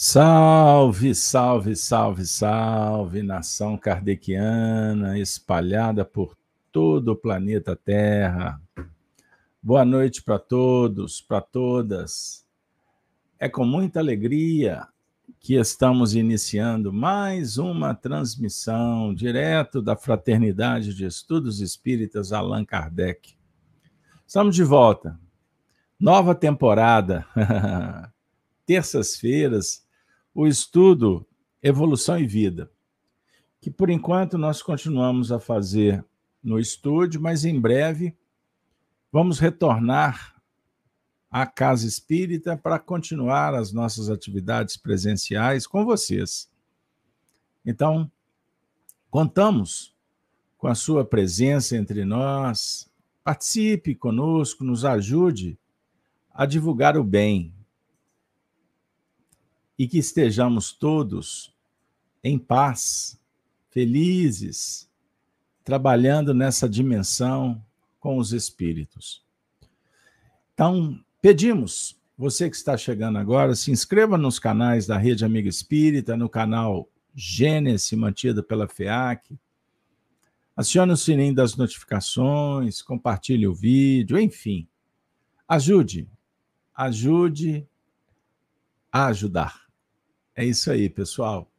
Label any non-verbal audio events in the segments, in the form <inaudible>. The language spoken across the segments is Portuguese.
Salve, salve, salve, salve, nação kardeciana espalhada por todo o planeta Terra. Boa noite para todos, para todas. É com muita alegria que estamos iniciando mais uma transmissão direto da Fraternidade de Estudos Espíritas Allan Kardec. Estamos de volta. Nova temporada. <laughs> Terças-feiras o estudo Evolução e Vida, que por enquanto nós continuamos a fazer no estúdio, mas em breve vamos retornar à Casa Espírita para continuar as nossas atividades presenciais com vocês. Então, contamos com a sua presença entre nós. Participe conosco, nos ajude a divulgar o bem, e que estejamos todos em paz, felizes, trabalhando nessa dimensão com os espíritos. Então, pedimos, você que está chegando agora, se inscreva nos canais da Rede Amiga Espírita, no canal Gênesis, mantido pela FEAC. Acione o sininho das notificações, compartilhe o vídeo, enfim. Ajude, ajude a ajudar. É isso aí, pessoal.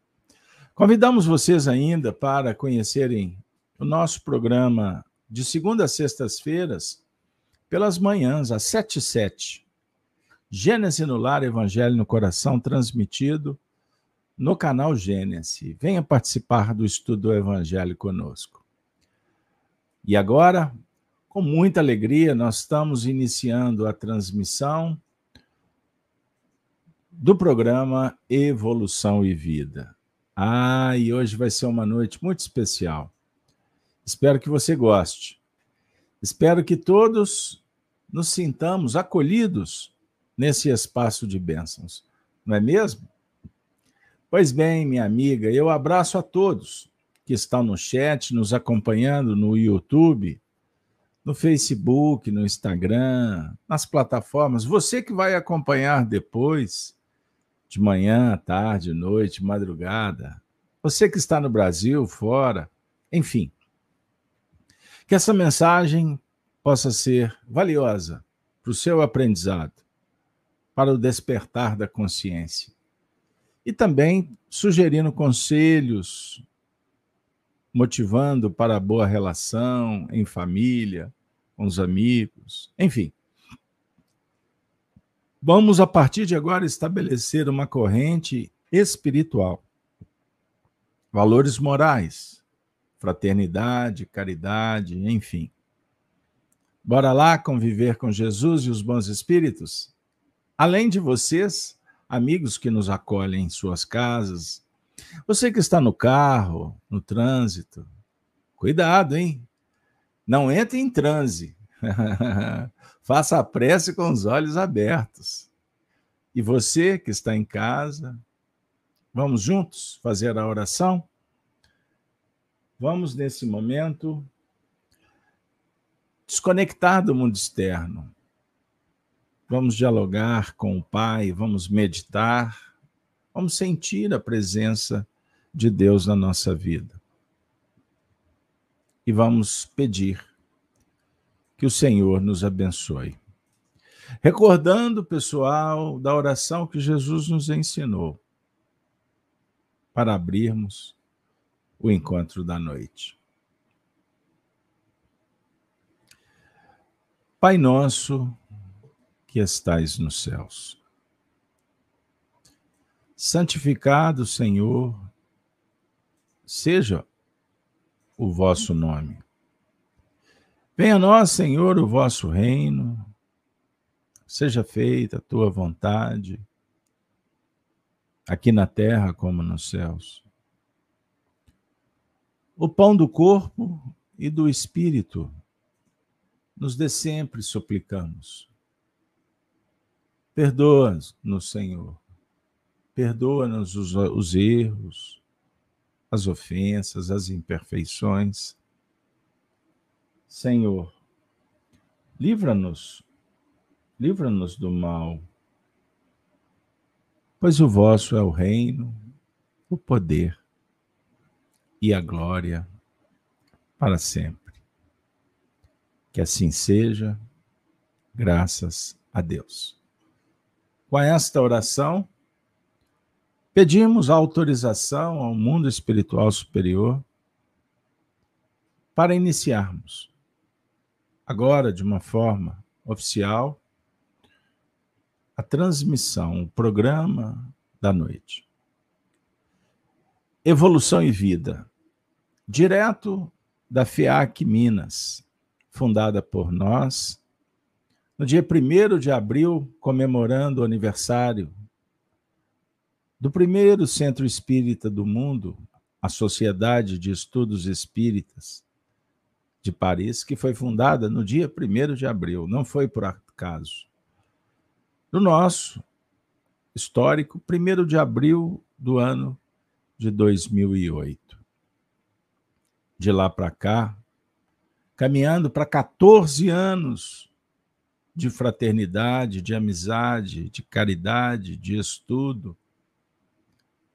Convidamos vocês ainda para conhecerem o nosso programa de segunda a sextas-feiras, pelas manhãs, às sete e sete. Gênesis no Lar, Evangelho no Coração, transmitido no canal Gênesis. Venha participar do estudo do Evangelho conosco. E agora, com muita alegria, nós estamos iniciando a transmissão do programa Evolução e Vida. Ah, e hoje vai ser uma noite muito especial. Espero que você goste. Espero que todos nos sintamos acolhidos nesse espaço de bênçãos, não é mesmo? Pois bem, minha amiga, eu abraço a todos que estão no chat, nos acompanhando no YouTube, no Facebook, no Instagram, nas plataformas. Você que vai acompanhar depois, de manhã, tarde, noite, madrugada. Você que está no Brasil, fora, enfim. Que essa mensagem possa ser valiosa para o seu aprendizado, para o despertar da consciência. E também sugerindo conselhos, motivando para a boa relação em família, com os amigos, enfim. Vamos, a partir de agora, estabelecer uma corrente espiritual. Valores morais, fraternidade, caridade, enfim. Bora lá conviver com Jesus e os bons espíritos? Além de vocês, amigos que nos acolhem em suas casas, você que está no carro, no trânsito, cuidado, hein? Não entre em transe. <laughs> Faça a prece com os olhos abertos. E você que está em casa, vamos juntos fazer a oração? Vamos, nesse momento, desconectar do mundo externo. Vamos dialogar com o Pai, vamos meditar, vamos sentir a presença de Deus na nossa vida. E vamos pedir que o Senhor nos abençoe. Recordando, pessoal, da oração que Jesus nos ensinou para abrirmos o encontro da noite. Pai nosso que estais nos céus, santificado, Senhor, seja o vosso nome. Venha a nós, Senhor, o vosso reino, seja feita a tua vontade, aqui na terra como nos céus. O pão do corpo e do espírito nos dê sempre, suplicamos. Perdoa-nos, Senhor. Perdoa-nos os, os erros, as ofensas, as imperfeições Senhor, livra-nos, livra-nos do mal. pois o vosso é o reino, o poder e a glória para sempre. Que assim seja, graças a Deus. Com esta oração, pedimos autorização ao mundo espiritual superior para iniciarmos, agora de uma forma oficial, a transmissão, o programa da noite. Evolução e Vida, direto da FIAC Minas, fundada por nós, no dia 1 de abril, comemorando o aniversário do primeiro centro espírita do mundo, a Sociedade de Estudos Espíritas de Paris, que foi fundada no dia 1 de abril, não foi por acaso do nosso histórico, 1 de abril do ano de 2008. De lá para cá, caminhando para 14 anos de fraternidade, de amizade, de caridade, de estudo,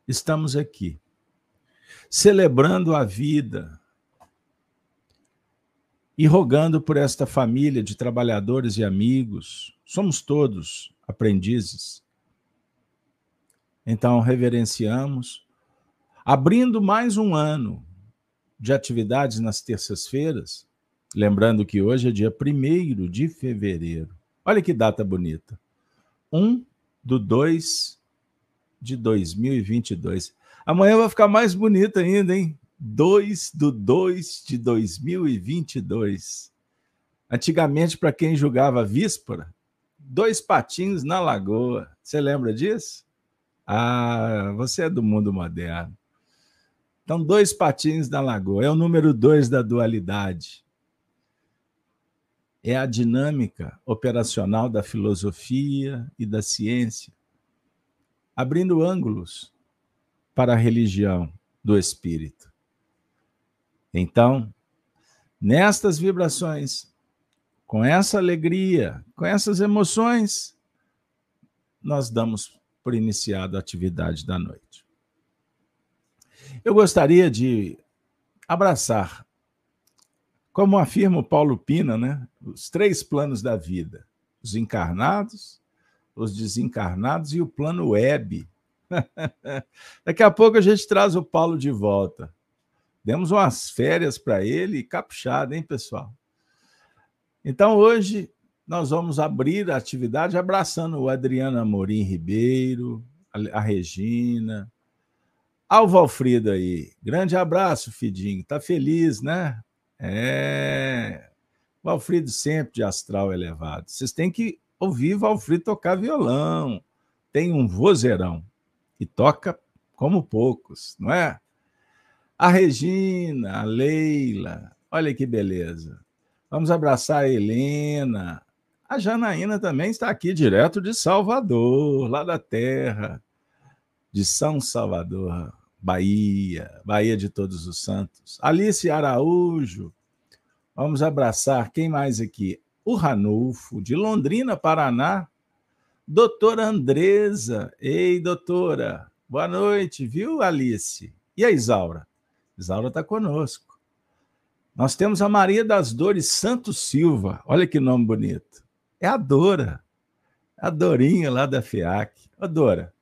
estamos aqui, celebrando a vida e rogando por esta família de trabalhadores e amigos. Somos todos aprendizes. Então, reverenciamos, abrindo mais um ano de atividades nas terças-feiras, lembrando que hoje é dia 1 de fevereiro. Olha que data bonita. 1 do 2 de 2022. Amanhã vai ficar mais bonita ainda, hein? 2 do 2 de 2022. Antigamente, para quem julgava víspera, dois patinhos na lagoa. Você lembra disso? Ah, você é do mundo moderno. Então, dois patinhos na lagoa. É o número dois da dualidade. É a dinâmica operacional da filosofia e da ciência, abrindo ângulos para a religião do espírito. Então, nestas vibrações com essa alegria, com essas emoções, nós damos por iniciado a atividade da noite. Eu gostaria de abraçar, como afirma o Paulo Pina, né, os três planos da vida: os encarnados, os desencarnados e o plano web. <laughs> Daqui a pouco a gente traz o Paulo de volta. Demos umas férias para ele, capuchada, hein, pessoal? Então, hoje, nós vamos abrir a atividade abraçando o Adriano Amorim Ribeiro, a Regina, ao Valfrido aí. Grande abraço, Fidinho. Tá feliz, né? É. Valfrido sempre de astral elevado. Vocês têm que ouvir Valfrido tocar violão. Tem um vozeirão e toca como poucos, não é? A Regina, a Leila, olha que beleza. Vamos abraçar a Helena. A Janaína também está aqui direto de Salvador, lá da terra de São Salvador, Bahia, Bahia de Todos os Santos. Alice Araújo. Vamos abraçar quem mais aqui? O Ranulfo, de Londrina, Paraná. Doutora Andresa. Ei, doutora. Boa noite, viu, Alice? E a Isaura? Isaura está conosco. Nós temos a Maria das Dores Santos Silva. Olha que nome bonito. É a Dora. A Dorinha lá da FIAC. A Dora,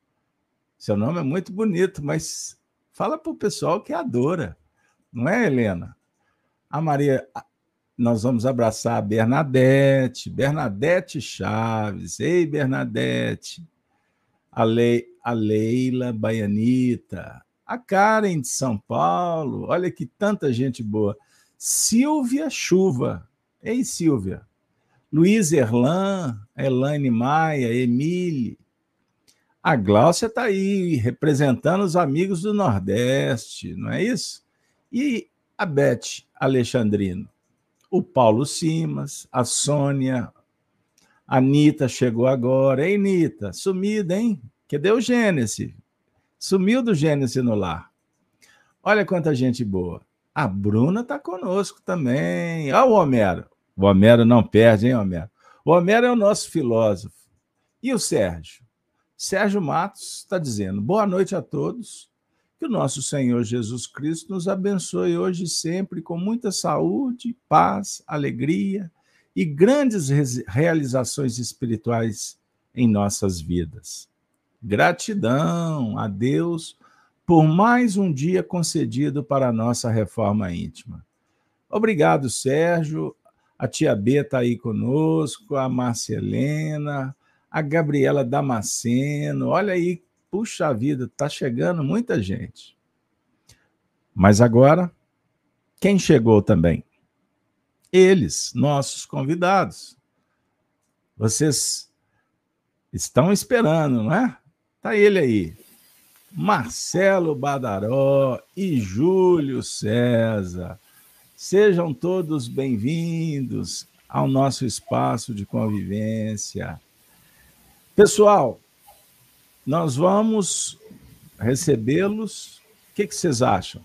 seu nome é muito bonito, mas fala para o pessoal que é a Dora. Não é, Helena? A Maria, nós vamos abraçar a Bernadette, Bernadette Chaves. Ei, Bernadette. A, Le, a Leila Baianita. A Karen de São Paulo. Olha que tanta gente boa. Silvia Chuva. Ei, Silvia. Luiz Erlan, Elaine Maia, Emile. A Gláucia está aí representando os amigos do Nordeste, não é isso? E a Beth Alexandrino. O Paulo Simas, a Sônia, a Anitta chegou agora. Ei, Anitta, sumida, hein? Cadê o Gênesis? Sumiu do Gênesis no lar. Olha quanta gente boa. A Bruna está conosco também. Olha o Homero. O Homero não perde, hein, Homero? O Homero é o nosso filósofo. E o Sérgio? Sérgio Matos está dizendo: boa noite a todos. Que o nosso Senhor Jesus Cristo nos abençoe hoje e sempre com muita saúde, paz, alegria e grandes realizações espirituais em nossas vidas. Gratidão a Deus por mais um dia concedido para a nossa reforma íntima. Obrigado, Sérgio. A tia B está aí conosco, a Marcelena, a Gabriela Damasceno. Olha aí, puxa vida, está chegando muita gente. Mas agora, quem chegou também? Eles, nossos convidados. Vocês estão esperando, não é? Tá ele aí. Marcelo Badaró e Júlio César. Sejam todos bem-vindos ao nosso espaço de convivência. Pessoal, nós vamos recebê-los. O que, que vocês acham?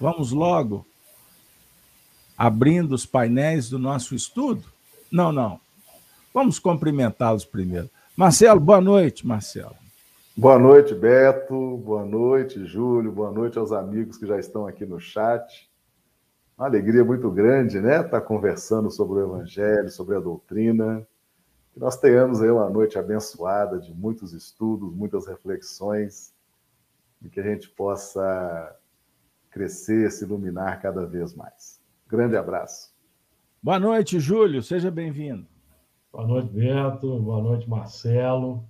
Vamos logo abrindo os painéis do nosso estudo? Não, não. Vamos cumprimentá-los primeiro. Marcelo, boa noite, Marcelo. Boa noite, Beto. Boa noite, Júlio. Boa noite aos amigos que já estão aqui no chat. Uma alegria muito grande, né? Estar tá conversando sobre o Evangelho, sobre a doutrina. Que nós tenhamos aí uma noite abençoada de muitos estudos, muitas reflexões, e que a gente possa crescer, se iluminar cada vez mais. Grande abraço. Boa noite, Júlio. Seja bem-vindo. Boa noite, Beto. Boa noite, Marcelo.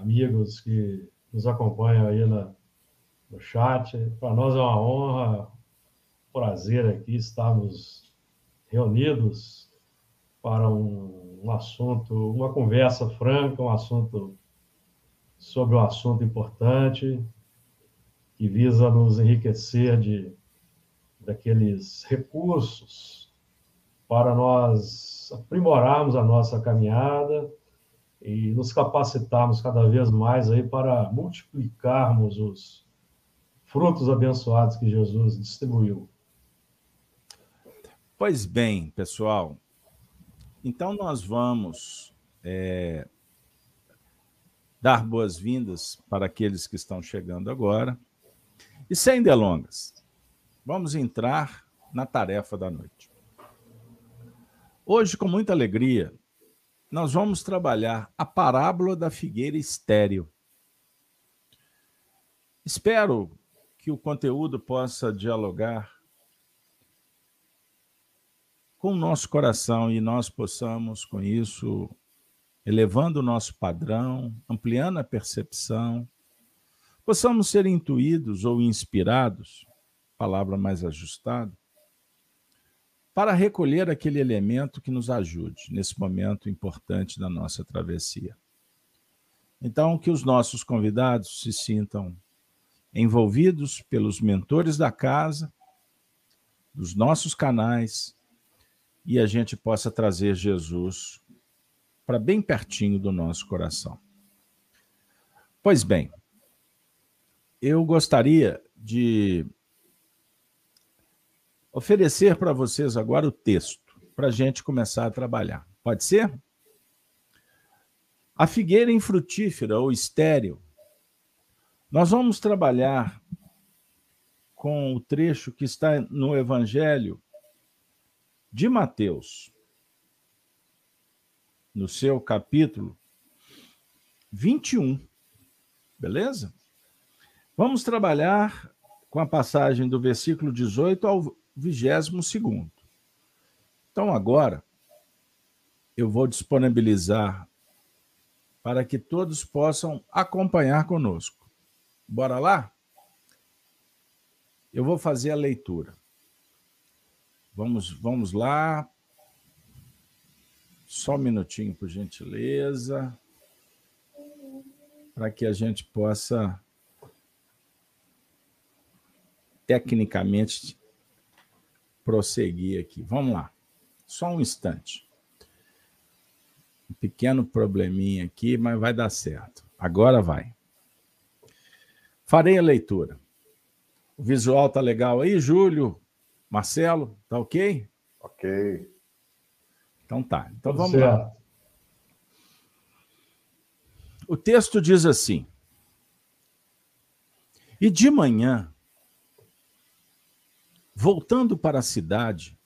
Amigos que nos acompanham aí na, no chat. Para nós é uma honra prazer aqui estarmos reunidos para um, um assunto, uma conversa franca, um assunto sobre um assunto importante que visa nos enriquecer de daqueles recursos para nós aprimorarmos a nossa caminhada e nos capacitarmos cada vez mais aí para multiplicarmos os frutos abençoados que Jesus distribuiu. Pois bem, pessoal, então nós vamos é, dar boas-vindas para aqueles que estão chegando agora. E sem delongas, vamos entrar na tarefa da noite. Hoje, com muita alegria, nós vamos trabalhar a parábola da figueira estéril. Espero que o conteúdo possa dialogar com o nosso coração e nós possamos, com isso, elevando o nosso padrão, ampliando a percepção, possamos ser intuídos ou inspirados, palavra mais ajustada, para recolher aquele elemento que nos ajude nesse momento importante da nossa travessia. Então, que os nossos convidados se sintam envolvidos pelos mentores da casa, dos nossos canais, e a gente possa trazer Jesus para bem pertinho do nosso coração. Pois bem, eu gostaria de oferecer para vocês agora o texto, para a gente começar a trabalhar. Pode ser? A figueira infrutífera ou estéril. Nós vamos trabalhar com o trecho que está no Evangelho de Mateus, no seu capítulo 21. Beleza? Vamos trabalhar com a passagem do versículo 18 ao 22. Então, agora, eu vou disponibilizar para que todos possam acompanhar conosco. Bora lá? Eu vou fazer a leitura. Vamos, vamos lá. Só um minutinho, por gentileza, para que a gente possa tecnicamente prosseguir aqui. Vamos lá. Só um instante. Um pequeno probleminha aqui, mas vai dar certo. Agora vai. Farei a leitura. O visual tá legal aí, Júlio? Marcelo, tá ok? Ok. Então tá. Então vamos lá. O texto diz assim: E de manhã, voltando para a cidade,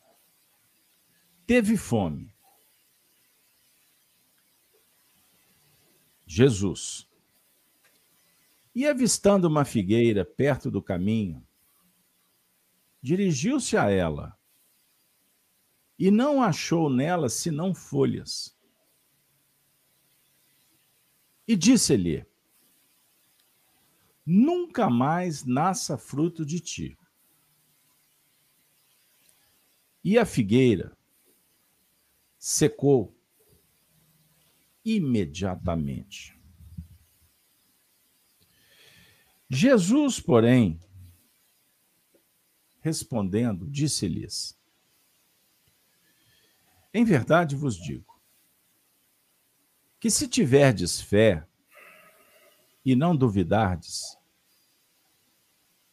teve fome. Jesus. E avistando uma figueira perto do caminho, dirigiu-se a ela e não achou nela senão folhas. E disse-lhe: Nunca mais nasça fruto de ti. E a figueira secou imediatamente. Jesus, porém, respondendo, disse-lhes: Em verdade vos digo que se tiverdes fé e não duvidardes,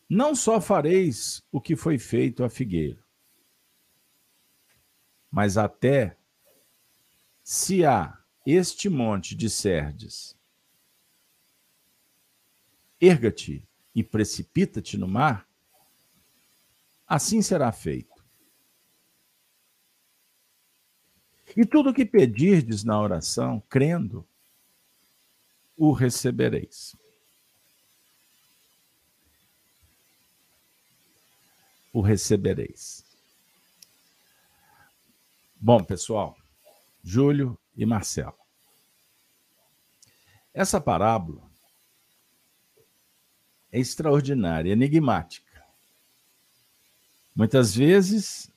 não só fareis o que foi feito à figueira, mas até se há este monte de Serdes, erga-te e precipita-te no mar, assim será feito. E tudo o que pedirdes na oração, crendo, o recebereis. O recebereis. Bom, pessoal, Júlio e Marcelo. Essa parábola é extraordinária, enigmática. Muitas vezes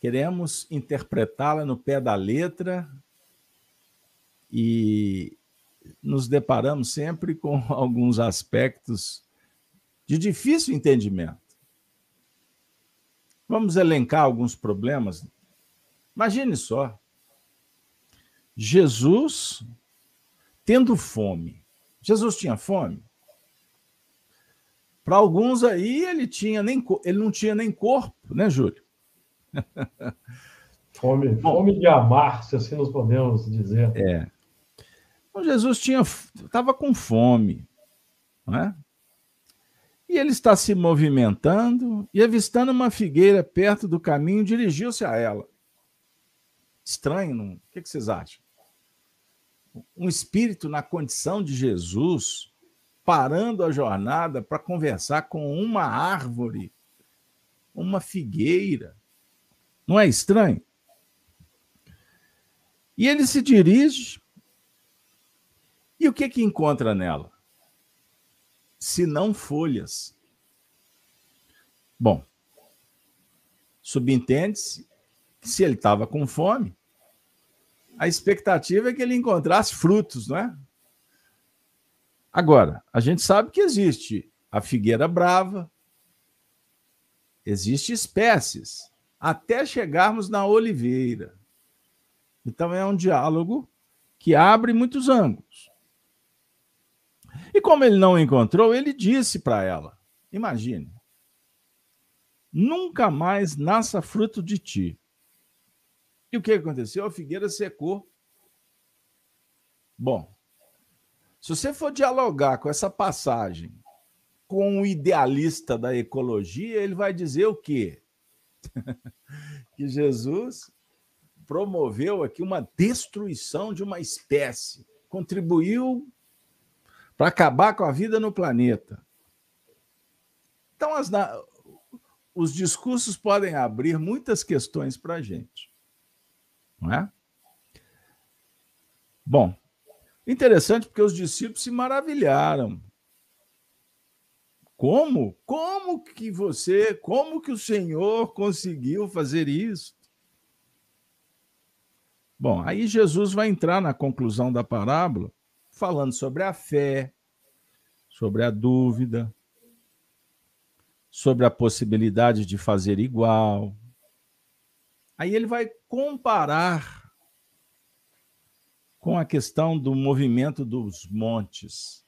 queremos interpretá-la no pé da letra e nos deparamos sempre com <laughs> alguns aspectos de difícil entendimento. Vamos elencar alguns problemas. Imagine só. Jesus tendo fome. Jesus tinha fome? Para alguns aí ele tinha nem ele não tinha nem corpo, né, Júlio? <laughs> Fome, Bom, fome de amar, se assim nós podemos dizer. É. Então, Jesus tinha estava com fome, não é? E ele está se movimentando e avistando uma figueira perto do caminho, dirigiu-se a ela. Estranho, não? O que vocês acham? Um espírito na condição de Jesus parando a jornada para conversar com uma árvore, uma figueira. Não é estranho? E ele se dirige. E o que que encontra nela? Se não folhas. Bom, subentende-se se ele estava com fome, a expectativa é que ele encontrasse frutos, não é? Agora, a gente sabe que existe a figueira brava, existe espécies, até chegarmos na oliveira. Então é um diálogo que abre muitos ângulos. E como ele não encontrou, ele disse para ela: Imagine, nunca mais nasça fruto de ti. E o que aconteceu? A figueira secou. Bom, se você for dialogar com essa passagem com o idealista da ecologia, ele vai dizer o quê? <laughs> que Jesus promoveu aqui uma destruição de uma espécie, contribuiu para acabar com a vida no planeta. Então, as, os discursos podem abrir muitas questões para a gente. É? Bom, Interessante porque os discípulos se maravilharam. Como? Como que você, como que o Senhor conseguiu fazer isso? Bom, aí Jesus vai entrar na conclusão da parábola, falando sobre a fé, sobre a dúvida, sobre a possibilidade de fazer igual. Aí ele vai comparar com a questão do movimento dos montes.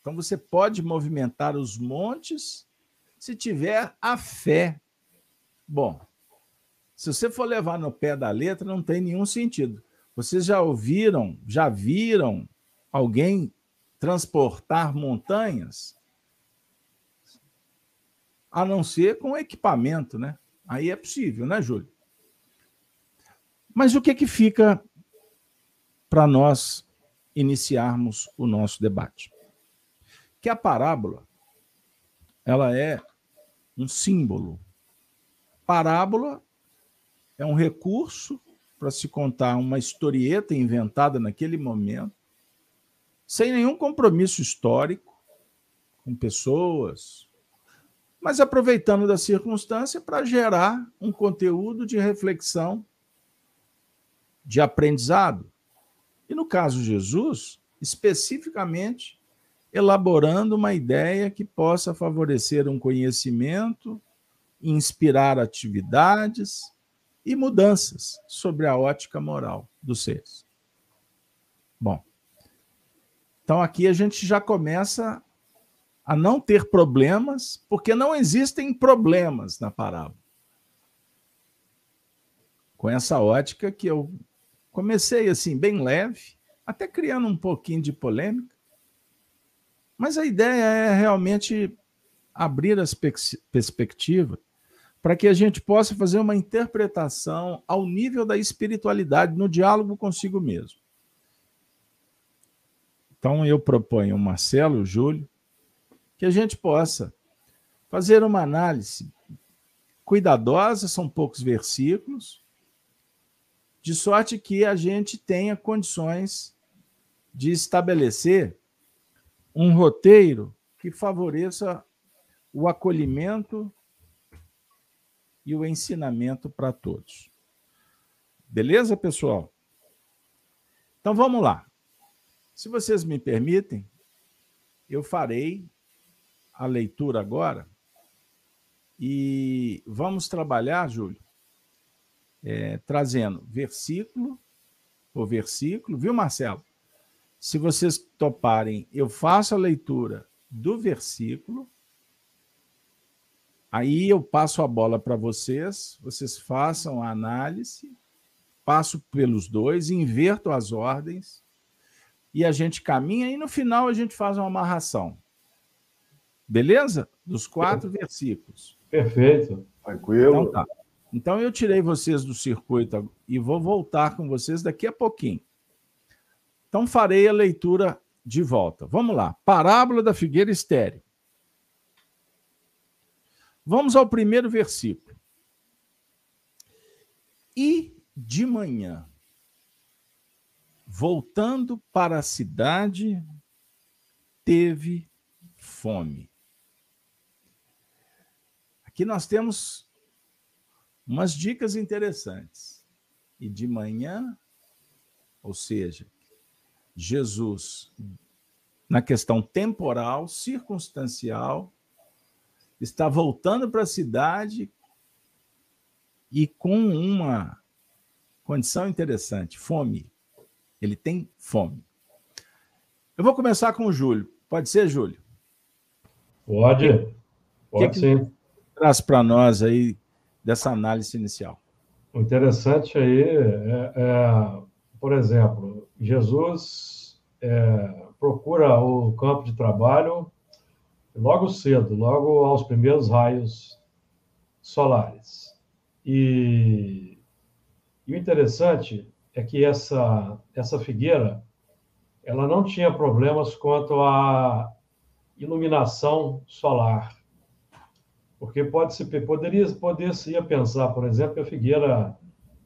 Então, você pode movimentar os montes se tiver a fé. Bom, se você for levar no pé da letra, não tem nenhum sentido. Vocês já ouviram, já viram alguém transportar montanhas, a não ser com equipamento, né? Aí é possível, né, Júlio? Mas o que que fica para nós iniciarmos o nosso debate? Que a parábola ela é um símbolo. Parábola é um recurso para se contar uma historieta inventada naquele momento, sem nenhum compromisso histórico com pessoas, mas aproveitando da circunstância para gerar um conteúdo de reflexão, de aprendizado. E no caso de Jesus, especificamente, elaborando uma ideia que possa favorecer um conhecimento, inspirar atividades e mudanças sobre a ótica moral dos seres. Bom, então aqui a gente já começa a não ter problemas, porque não existem problemas na parábola. Com essa ótica que eu comecei assim, bem leve, até criando um pouquinho de polêmica, mas a ideia é realmente abrir as perspectivas para que a gente possa fazer uma interpretação ao nível da espiritualidade, no diálogo consigo mesmo. Então, eu proponho o Marcelo, o Júlio, que a gente possa fazer uma análise cuidadosa, são poucos versículos, de sorte que a gente tenha condições de estabelecer um roteiro que favoreça o acolhimento e o ensinamento para todos. Beleza, pessoal? Então vamos lá. Se vocês me permitem, eu farei a leitura agora e vamos trabalhar, Júlio, é, trazendo versículo por versículo, viu, Marcelo? Se vocês toparem, eu faço a leitura do versículo Aí eu passo a bola para vocês, vocês façam a análise, passo pelos dois, inverto as ordens e a gente caminha e no final a gente faz uma amarração. Beleza? Dos quatro versículos. Perfeito. Tranquilo. Então tá. Então eu tirei vocês do circuito e vou voltar com vocês daqui a pouquinho. Então farei a leitura de volta. Vamos lá. Parábola da figueira estéreo. Vamos ao primeiro versículo. E de manhã, voltando para a cidade, teve fome. Aqui nós temos umas dicas interessantes. E de manhã, ou seja, Jesus, na questão temporal, circunstancial, está voltando para a cidade e com uma condição interessante: fome. Ele tem fome. Eu vou começar com o Júlio. Pode ser, Júlio? Pode. Pode que sim. Traz para nós aí dessa análise inicial. O interessante aí é, é por exemplo, Jesus é, procura o campo de trabalho logo cedo, logo aos primeiros raios solares. E, e o interessante é que essa, essa figueira ela não tinha problemas quanto à iluminação solar. Porque pode se poderia poder se pensar, por exemplo, que a figueira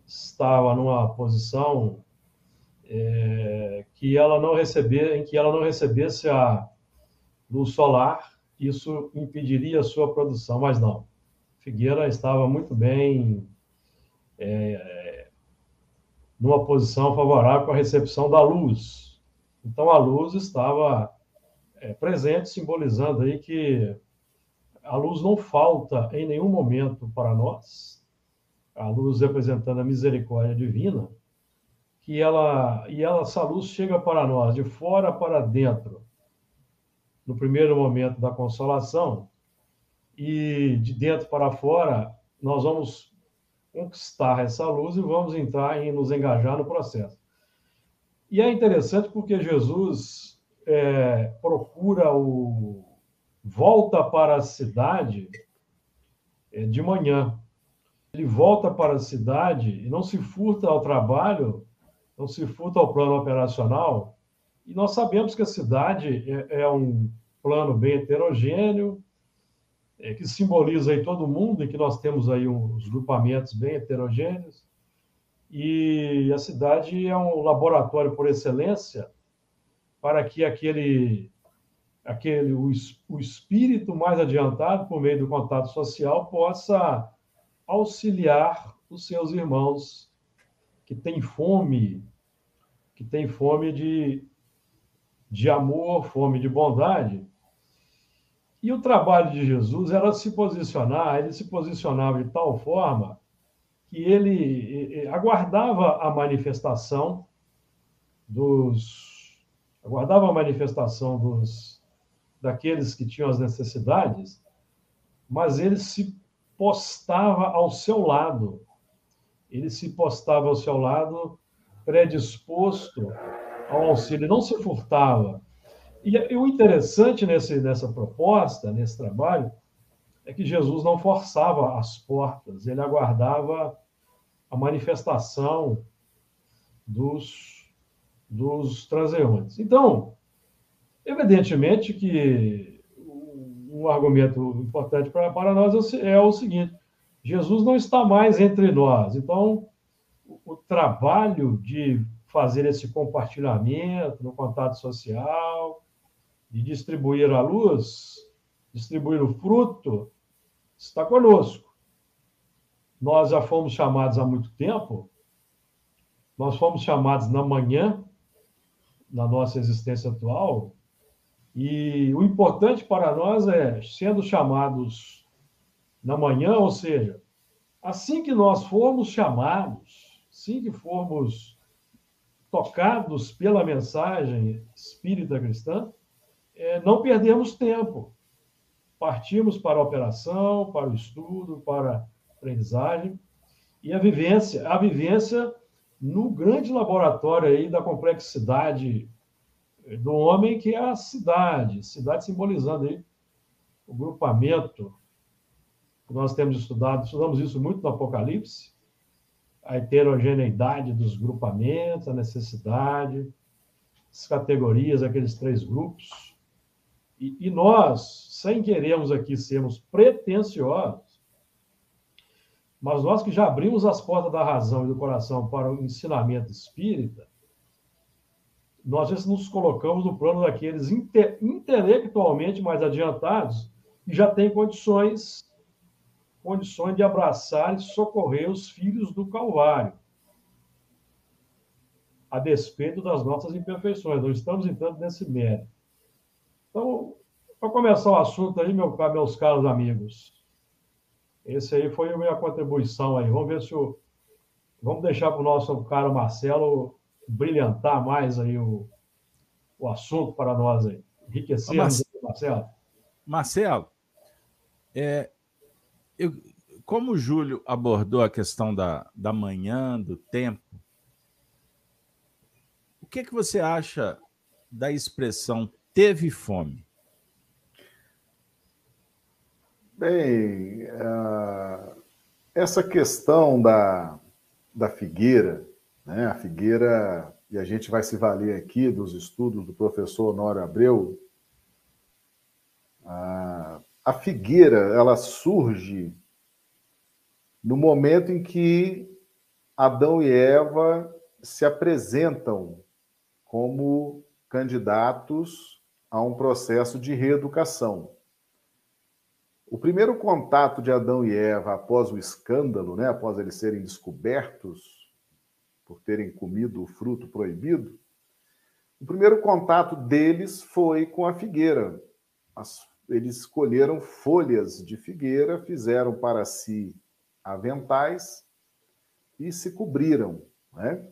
estava numa posição é, que ela não receber, em que ela não recebesse a luz solar isso impediria a sua produção, mas não. Figueira estava muito bem é, numa posição favorável a recepção da luz. Então a luz estava é, presente, simbolizando aí que a luz não falta em nenhum momento para nós. A luz representando a misericórdia divina, que ela e ela essa luz chega para nós de fora para dentro no primeiro momento da consolação, e de dentro para fora, nós vamos conquistar essa luz e vamos entrar e nos engajar no processo. E é interessante porque Jesus é, procura o. volta para a cidade é, de manhã. Ele volta para a cidade e não se furta ao trabalho, não se furta ao plano operacional. E nós sabemos que a cidade é, é um plano bem heterogêneo, é, que simboliza aí todo mundo e que nós temos aí uns grupamentos bem heterogêneos. E a cidade é um laboratório por excelência para que aquele aquele o, o espírito mais adiantado por meio do contato social possa auxiliar os seus irmãos que têm fome, que têm fome de, de amor, fome de bondade, e o trabalho de Jesus era se posicionar, ele se posicionava de tal forma que ele aguardava a manifestação dos aguardava a manifestação dos daqueles que tinham as necessidades, mas ele se postava ao seu lado. Ele se postava ao seu lado predisposto ao auxílio, não se furtava, e, o interessante nesse, nessa proposta, nesse trabalho, é que Jesus não forçava as portas, ele aguardava a manifestação dos, dos transeuntes. Então, evidentemente que um argumento importante para, nós é o seguinte: Jesus não está mais entre nós. Então, o trabalho de fazer esse compartilhamento no contato social, de distribuir a luz, distribuir o fruto, está conosco. Nós já fomos chamados há muito tempo, nós fomos chamados na manhã, na nossa existência atual, e o importante para nós é, sendo chamados na manhã, ou seja, assim que nós formos chamados, assim que formos tocados pela mensagem espírita cristã, é, não perdemos tempo. Partimos para a operação, para o estudo, para a aprendizagem e a vivência, a vivência no grande laboratório aí da complexidade do homem, que é a cidade, cidade simbolizando aí o grupamento que nós temos estudado, estudamos isso muito no Apocalipse, a heterogeneidade dos grupamentos, a necessidade, as categorias, aqueles três grupos, e, e nós, sem queremos aqui sermos pretensiosos, mas nós que já abrimos as portas da razão e do coração para o ensinamento espírita, nós já nos colocamos no plano daqueles inte, intelectualmente mais adiantados e já têm condições condições de abraçar e socorrer os filhos do Calvário, a despeito das nossas imperfeições. Não estamos entrando nesse mérito. Então, para começar o assunto aí, meu, meus caros amigos, esse aí foi a minha contribuição aí. Vamos ver se o. Vamos deixar para o nosso caro Marcelo brilhantar mais aí o, o assunto para nós aí. Enriquecer, Marcelo. Marcelo, é, eu, como o Júlio abordou a questão da, da manhã, do tempo, o que, que você acha da expressão teve fome? Bem, uh, essa questão da, da figueira, né? a figueira, e a gente vai se valer aqui dos estudos do professor Honório Abreu, uh, a figueira ela surge no momento em que Adão e Eva se apresentam como candidatos a um processo de reeducação. O primeiro contato de Adão e Eva após o escândalo, né, após eles serem descobertos por terem comido o fruto proibido, o primeiro contato deles foi com a figueira. As, eles escolheram folhas de figueira, fizeram para si aventais e se cobriram. Né?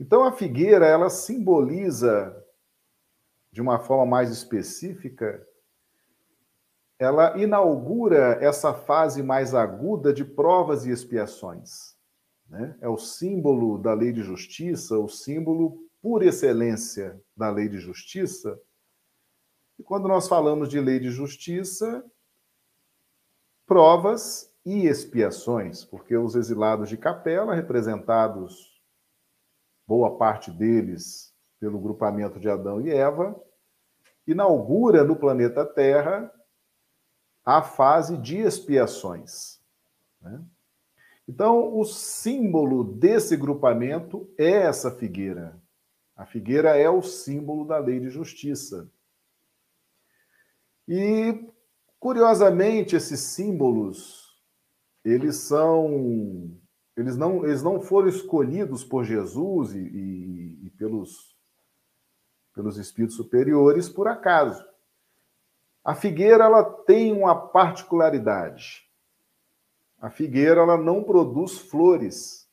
Então a figueira ela simboliza de uma forma mais específica, ela inaugura essa fase mais aguda de provas e expiações. Né? É o símbolo da lei de justiça, o símbolo por excelência da lei de justiça. E quando nós falamos de lei de justiça, provas e expiações, porque os exilados de capela, representados, boa parte deles, pelo grupamento de Adão e Eva, inaugura no planeta Terra a fase de expiações. Né? Então, o símbolo desse grupamento é essa figueira. A figueira é o símbolo da lei de justiça. E, curiosamente, esses símbolos, eles são. Eles não, eles não foram escolhidos por Jesus e, e, e pelos, pelos espíritos superiores por acaso. A figueira ela tem uma particularidade. A figueira ela não produz flores.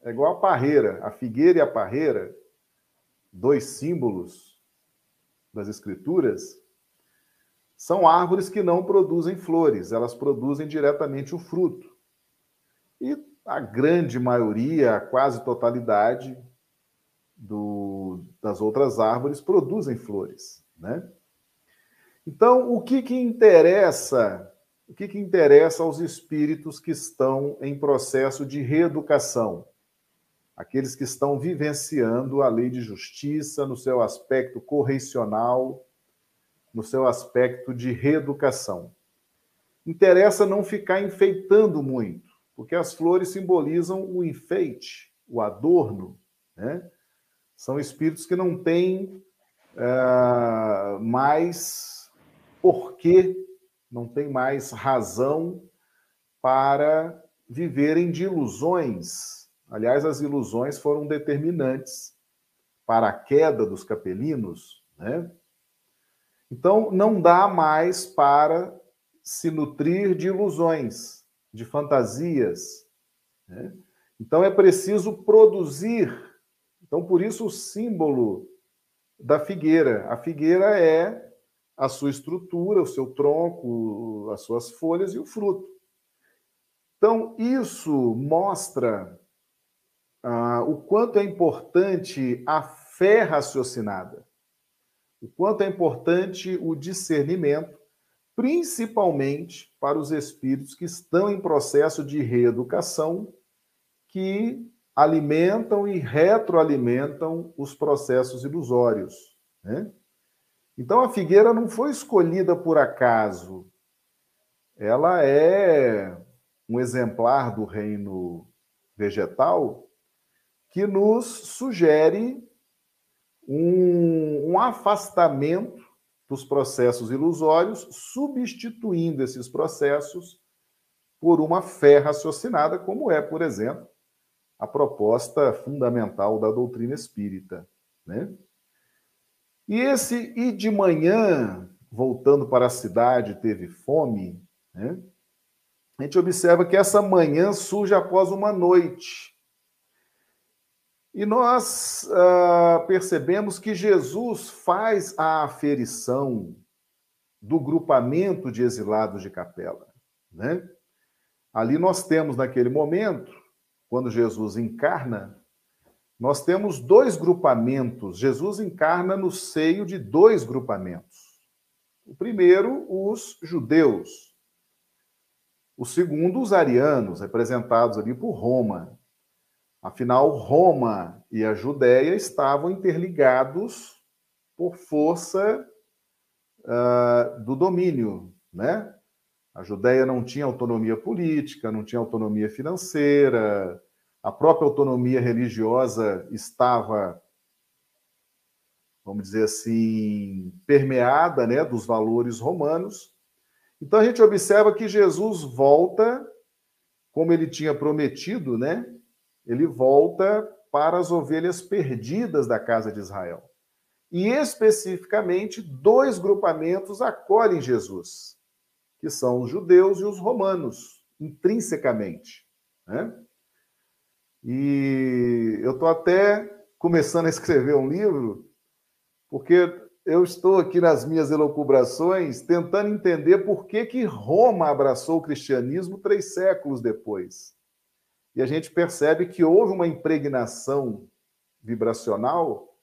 É igual a parreira. A figueira e a parreira, dois símbolos das escrituras, são árvores que não produzem flores, elas produzem diretamente o fruto. E a grande maioria, a quase totalidade do, das outras árvores produzem flores, né? Então, o que que interessa o que, que interessa aos espíritos que estão em processo de reeducação? Aqueles que estão vivenciando a lei de justiça no seu aspecto correcional, no seu aspecto de reeducação. Interessa não ficar enfeitando muito, porque as flores simbolizam o enfeite, o adorno. Né? São espíritos que não têm uh, mais porquê não tem mais razão para viverem de ilusões. Aliás, as ilusões foram determinantes para a queda dos capelinos, né? Então, não dá mais para se nutrir de ilusões, de fantasias. Né? Então, é preciso produzir. Então, por isso, o símbolo da figueira. A figueira é a sua estrutura, o seu tronco, as suas folhas e o fruto. Então, isso mostra ah, o quanto é importante a fé raciocinada, o quanto é importante o discernimento, principalmente para os espíritos que estão em processo de reeducação, que alimentam e retroalimentam os processos ilusórios. Né? Então a figueira não foi escolhida por acaso. Ela é um exemplar do reino vegetal que nos sugere um, um afastamento dos processos ilusórios, substituindo esses processos por uma fé raciocinada, como é, por exemplo, a proposta fundamental da doutrina espírita. Né? E esse e de manhã, voltando para a cidade, teve fome, né? a gente observa que essa manhã surge após uma noite. E nós ah, percebemos que Jesus faz a aferição do grupamento de exilados de capela. Né? Ali nós temos, naquele momento, quando Jesus encarna, nós temos dois grupamentos. Jesus encarna no seio de dois grupamentos. O primeiro, os judeus. O segundo, os arianos, representados ali por Roma. Afinal, Roma e a Judéia estavam interligados por força uh, do domínio, né? A Judéia não tinha autonomia política, não tinha autonomia financeira, a própria autonomia religiosa estava, vamos dizer assim, permeada né, dos valores romanos. Então a gente observa que Jesus volta, como ele tinha prometido, né? Ele volta para as ovelhas perdidas da casa de Israel. E especificamente, dois grupamentos acolhem Jesus, que são os judeus e os romanos, intrinsecamente. Né? E eu estou até começando a escrever um livro, porque eu estou aqui nas minhas elucubrações tentando entender por que, que Roma abraçou o cristianismo três séculos depois. E a gente percebe que houve uma impregnação vibracional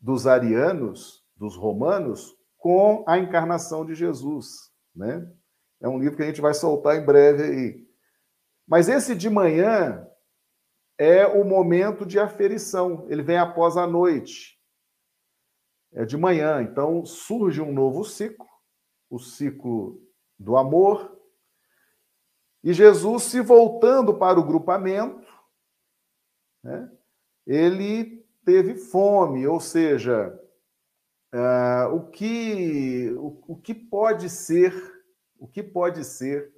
dos arianos, dos romanos, com a encarnação de Jesus, né? É um livro que a gente vai soltar em breve aí. Mas esse de manhã é o momento de aferição, ele vem após a noite. É de manhã, então surge um novo ciclo, o ciclo do amor. E Jesus, se voltando para o grupamento, né, ele teve fome, ou seja, uh, o, que, o, o que pode ser, o que pode ser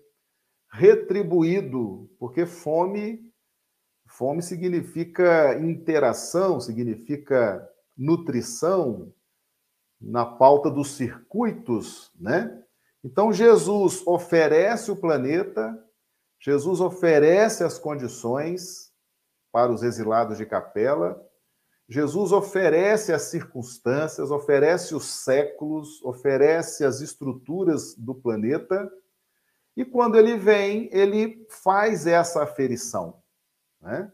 retribuído, porque fome, fome significa interação, significa nutrição na pauta dos circuitos, né? Então Jesus oferece o planeta, Jesus oferece as condições para os exilados de capela, Jesus oferece as circunstâncias, oferece os séculos, oferece as estruturas do planeta, e quando ele vem, ele faz essa aferição. Né?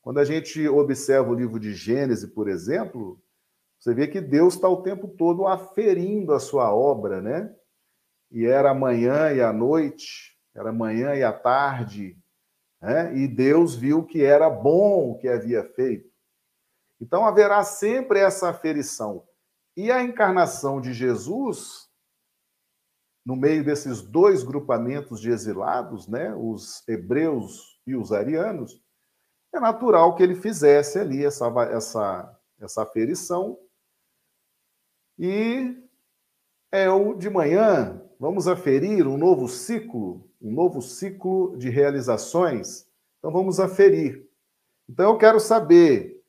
Quando a gente observa o livro de Gênesis, por exemplo, você vê que Deus está o tempo todo aferindo a sua obra, né? E era a manhã e a noite, era manhã e a tarde, né? e Deus viu que era bom o que havia feito. Então haverá sempre essa aferição. E a encarnação de Jesus, no meio desses dois grupamentos de exilados, né, os hebreus e os arianos, é natural que ele fizesse ali essa, essa, essa aferição e é o de manhã, vamos aferir um novo ciclo, um novo ciclo de realizações. Então vamos aferir. Então eu quero saber,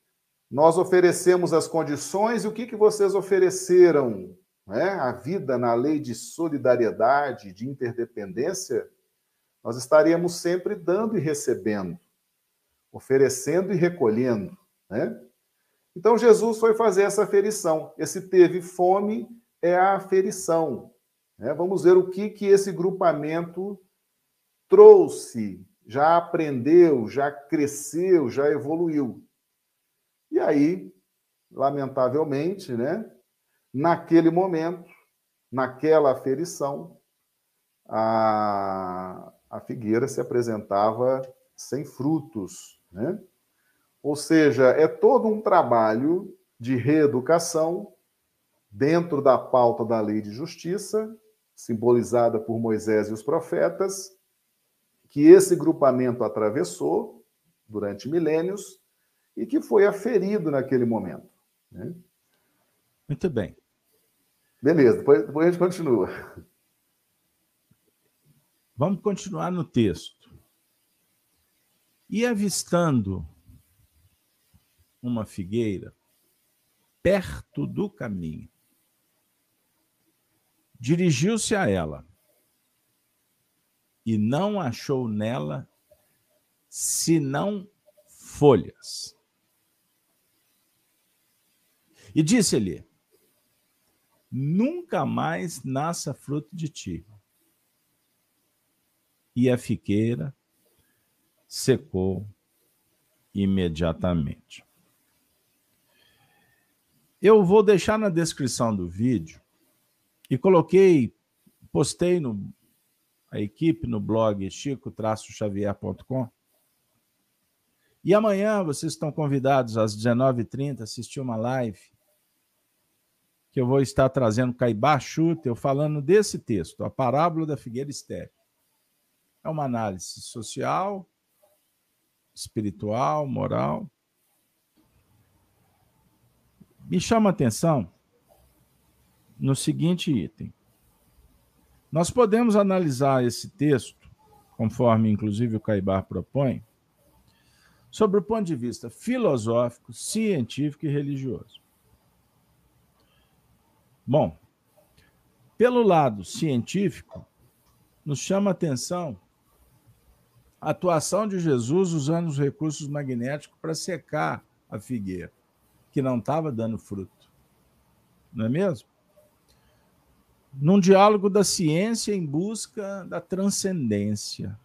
nós oferecemos as condições e o que, que vocês ofereceram? Né? A vida na lei de solidariedade, de interdependência, nós estaríamos sempre dando e recebendo, oferecendo e recolhendo. Né? Então Jesus foi fazer essa aferição. Esse teve fome é a aferição. Né? Vamos ver o que, que esse grupamento trouxe, já aprendeu, já cresceu, já evoluiu. E aí, lamentavelmente, né, naquele momento, naquela aferição, a, a figueira se apresentava sem frutos. Né? Ou seja, é todo um trabalho de reeducação dentro da pauta da lei de justiça, simbolizada por Moisés e os profetas, que esse grupamento atravessou durante milênios e que foi aferido naquele momento. Né? Muito bem. Beleza, depois, depois a gente continua. Vamos continuar no texto. E avistando uma figueira perto do caminho. Dirigiu-se a ela e não achou nela senão folhas. E disse-lhe: Nunca mais nasça fruto de ti. E a figueira secou imediatamente. Eu vou deixar na descrição do vídeo e coloquei, postei no a equipe no blog chico-xavier.com. E amanhã vocês estão convidados às 19h30 a assistir uma live que eu vou estar trazendo Caibá Schutter, falando desse texto, a parábola da figueira estéril. É uma análise social, espiritual, moral, me chama a atenção no seguinte item. Nós podemos analisar esse texto, conforme inclusive o Caibar propõe, sobre o ponto de vista filosófico, científico e religioso. Bom, pelo lado científico, nos chama a atenção a atuação de Jesus usando os recursos magnéticos para secar a figueira que não estava dando fruto. Não é mesmo? Num diálogo da ciência em busca da transcendência.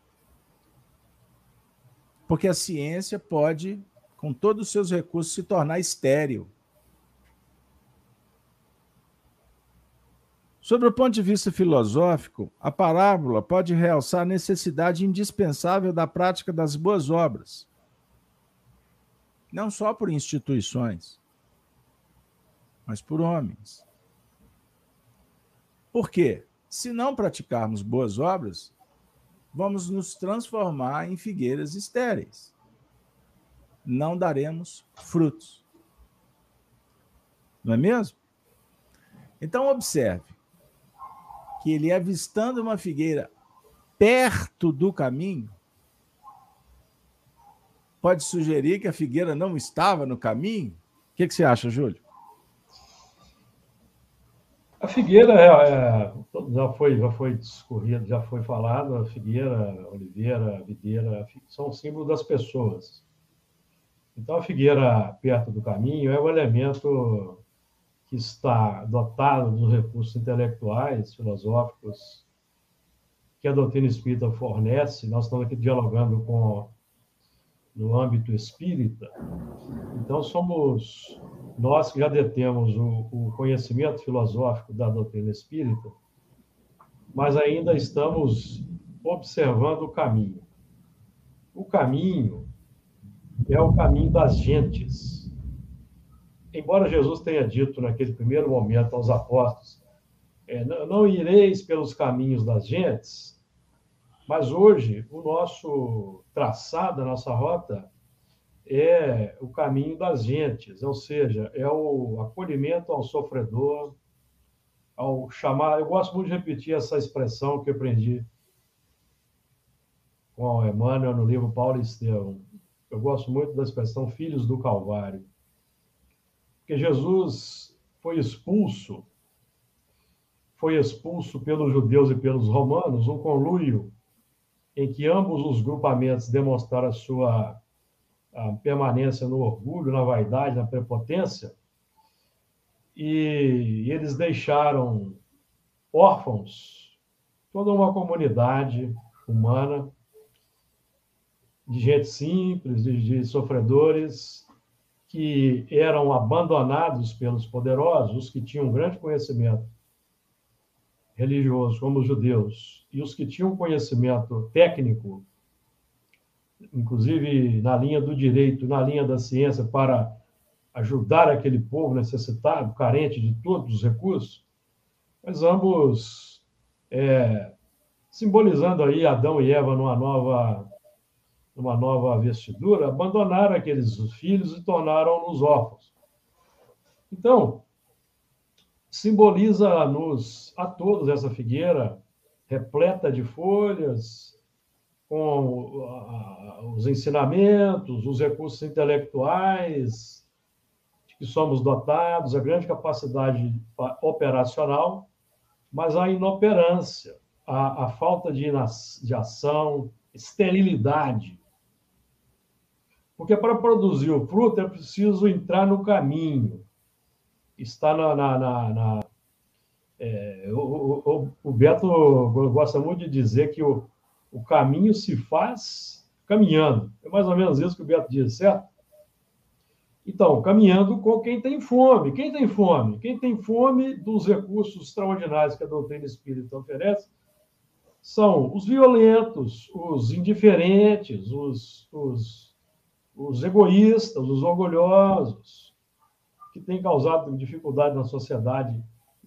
Porque a ciência pode com todos os seus recursos, se tornar estéril. Sobre o ponto de vista filosófico, a parábola pode realçar a necessidade indispensável da prática das boas obras, não só por instituições, mas por homens. Por quê? Se não praticarmos boas obras, vamos nos transformar em figueiras estéreis. Não daremos frutos. Não é mesmo? Então, observe que ele, avistando uma figueira perto do caminho, pode sugerir que a figueira não estava no caminho? O que, que você acha, Júlio? A figueira é, é, já foi já foi discorrido, já foi falado. A figueira, oliveira, videira são símbolos das pessoas. Então a figueira perto do caminho é o elemento que está dotado dos recursos intelectuais, filosóficos, que a doutrina espírita fornece. Nós estamos aqui dialogando com no âmbito espírita. Então, somos nós que já detemos o, o conhecimento filosófico da doutrina espírita, mas ainda estamos observando o caminho. O caminho é o caminho das gentes embora Jesus tenha dito naquele primeiro momento aos apóstolos, é, não, não ireis pelos caminhos das gentes, mas hoje o nosso traçado, a nossa rota, é o caminho das gentes, ou seja, é o acolhimento ao sofredor, ao chamar. Eu gosto muito de repetir essa expressão que eu aprendi com Emmanuel no livro Paulo e Estevão. Eu gosto muito da expressão filhos do Calvário que Jesus foi expulso, foi expulso pelos judeus e pelos romanos, um conluio em que ambos os grupamentos demonstraram a sua a permanência no orgulho, na vaidade, na prepotência, e eles deixaram órfãos toda uma comunidade humana de gente simples, de, de sofredores, que eram abandonados pelos poderosos, os que tinham grande conhecimento religioso, como os judeus, e os que tinham conhecimento técnico, inclusive na linha do direito, na linha da ciência, para ajudar aquele povo necessitado, carente de todos os recursos, mas ambos é, simbolizando aí Adão e Eva numa nova numa nova vestidura, abandonaram aqueles filhos e tornaram-nos órfãos. Então, simboliza-nos a todos essa figueira repleta de folhas, com os ensinamentos, os recursos intelectuais de que somos dotados, a grande capacidade operacional, mas a inoperância, a, a falta de, de ação, esterilidade, porque para produzir o fruto é preciso entrar no caminho. Está na. na, na, na é, o, o, o, Beto gosta muito de dizer que o, o caminho se faz caminhando. É mais ou menos isso que o Beto diz, certo? Então, caminhando com quem tem fome. Quem tem fome? Quem tem fome dos recursos extraordinários que a doutrina espírita oferece são os violentos, os indiferentes, os, os os egoístas, os orgulhosos, que têm causado dificuldade na sociedade,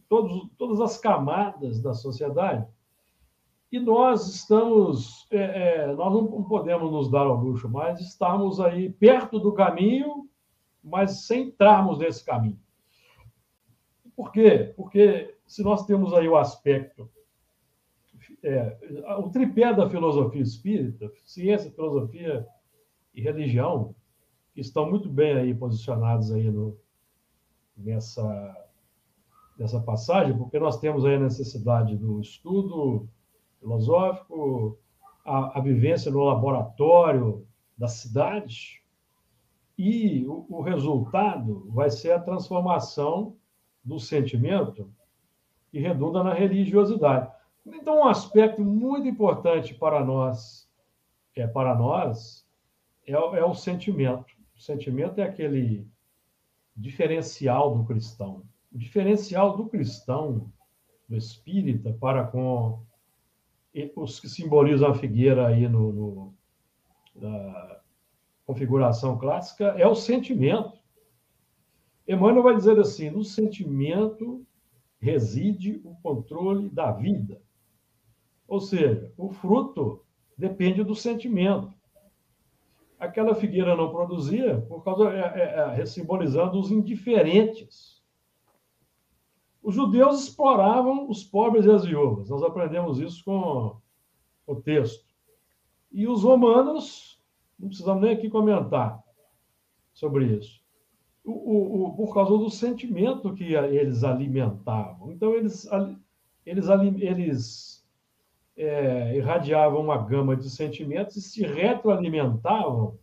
todos, todas as camadas da sociedade. E nós estamos, é, é, nós não podemos nos dar ao luxo, mas estamos aí perto do caminho, mas sem entrarmos nesse caminho. Por quê? Porque se nós temos aí o aspecto, é, o tripé da filosofia espírita, ciência, filosofia e religião, que estão muito bem aí posicionados aí no, nessa, nessa passagem, porque nós temos aí a necessidade do estudo filosófico, a, a vivência no laboratório da cidade, e o, o resultado vai ser a transformação do sentimento que redunda na religiosidade. Então, um aspecto muito importante para nós, é para nós, é, é o sentimento. O sentimento é aquele diferencial do cristão. O diferencial do cristão, do espírita, para com os que simbolizam a figueira aí no, no na configuração clássica, é o sentimento. Emmanuel vai dizer assim: no sentimento reside o controle da vida. Ou seja, o fruto depende do sentimento. Aquela figueira não produzia por causa é, é, é, simbolizando os indiferentes. Os judeus exploravam os pobres e as viúvas. Nós aprendemos isso com o texto. E os romanos, não precisamos nem aqui comentar sobre isso. O, o, o, por causa do sentimento que eles alimentavam. Então, eles, eles, eles é, irradiavam uma gama de sentimentos e se retroalimentavam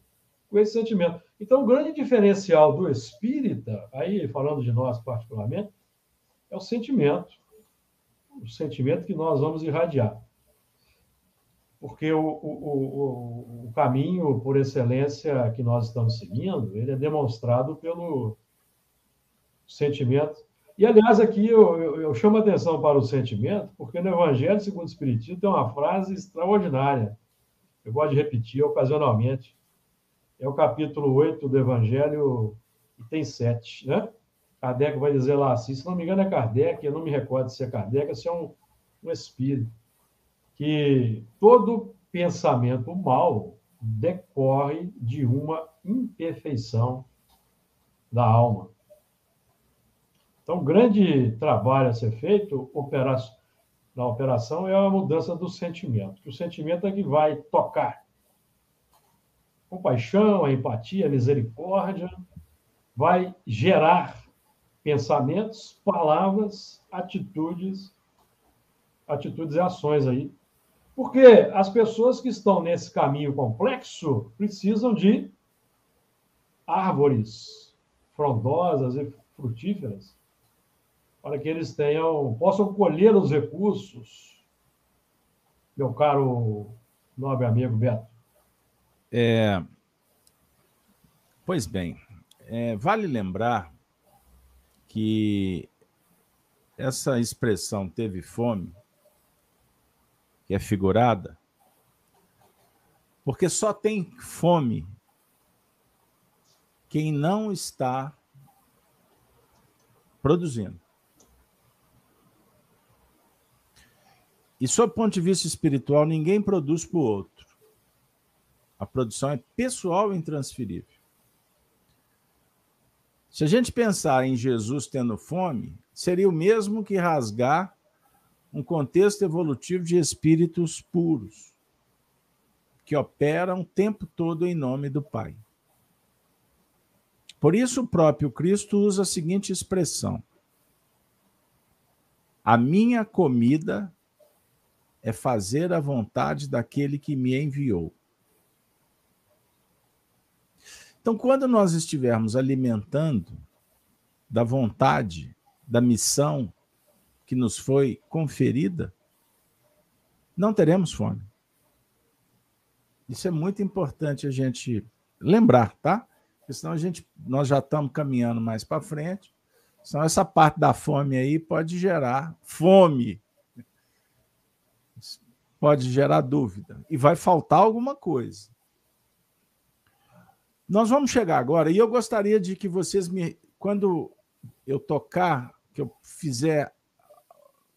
com esse sentimento. Então, o grande diferencial do espírita, aí falando de nós particularmente, é o sentimento. O sentimento que nós vamos irradiar. Porque o, o, o, o caminho por excelência que nós estamos seguindo, ele é demonstrado pelo sentimento e, aliás, aqui eu, eu, eu, chamo atenção para o sentimento, porque no Evangelho segundo o Espiritismo tem uma frase extraordinária. Eu gosto de repetir ocasionalmente. É o capítulo 8 do Evangelho, e tem sete, né? Kardec vai dizer lá assim, se não me engano é Kardec, eu não me recordo se é Kardec, se é um, um espírito, que todo pensamento mal decorre de uma imperfeição da alma. Então, o grande trabalho a ser feito na operação é a mudança do sentimento, que o sentimento é que vai tocar. Compaixão, a empatia, a misericórdia, vai gerar pensamentos, palavras, atitudes, atitudes e ações aí. Porque as pessoas que estão nesse caminho complexo precisam de árvores frondosas e frutíferas para que eles tenham, possam colher os recursos, meu caro nobre amigo Beto. É, pois bem, é, vale lembrar que essa expressão teve fome, que é figurada, porque só tem fome quem não está produzindo. E, sob o ponto de vista espiritual, ninguém produz para o outro. A produção é pessoal e intransferível. Se a gente pensar em Jesus tendo fome, seria o mesmo que rasgar um contexto evolutivo de espíritos puros, que operam o tempo todo em nome do Pai. Por isso, o próprio Cristo usa a seguinte expressão: A minha comida é fazer a vontade daquele que me enviou. Então, quando nós estivermos alimentando da vontade, da missão que nos foi conferida, não teremos fome. Isso é muito importante a gente lembrar, tá? Porque senão a gente, nós já estamos caminhando mais para frente, senão essa parte da fome aí pode gerar fome pode gerar dúvida e vai faltar alguma coisa. Nós vamos chegar agora e eu gostaria de que vocês me, quando eu tocar, que eu fizer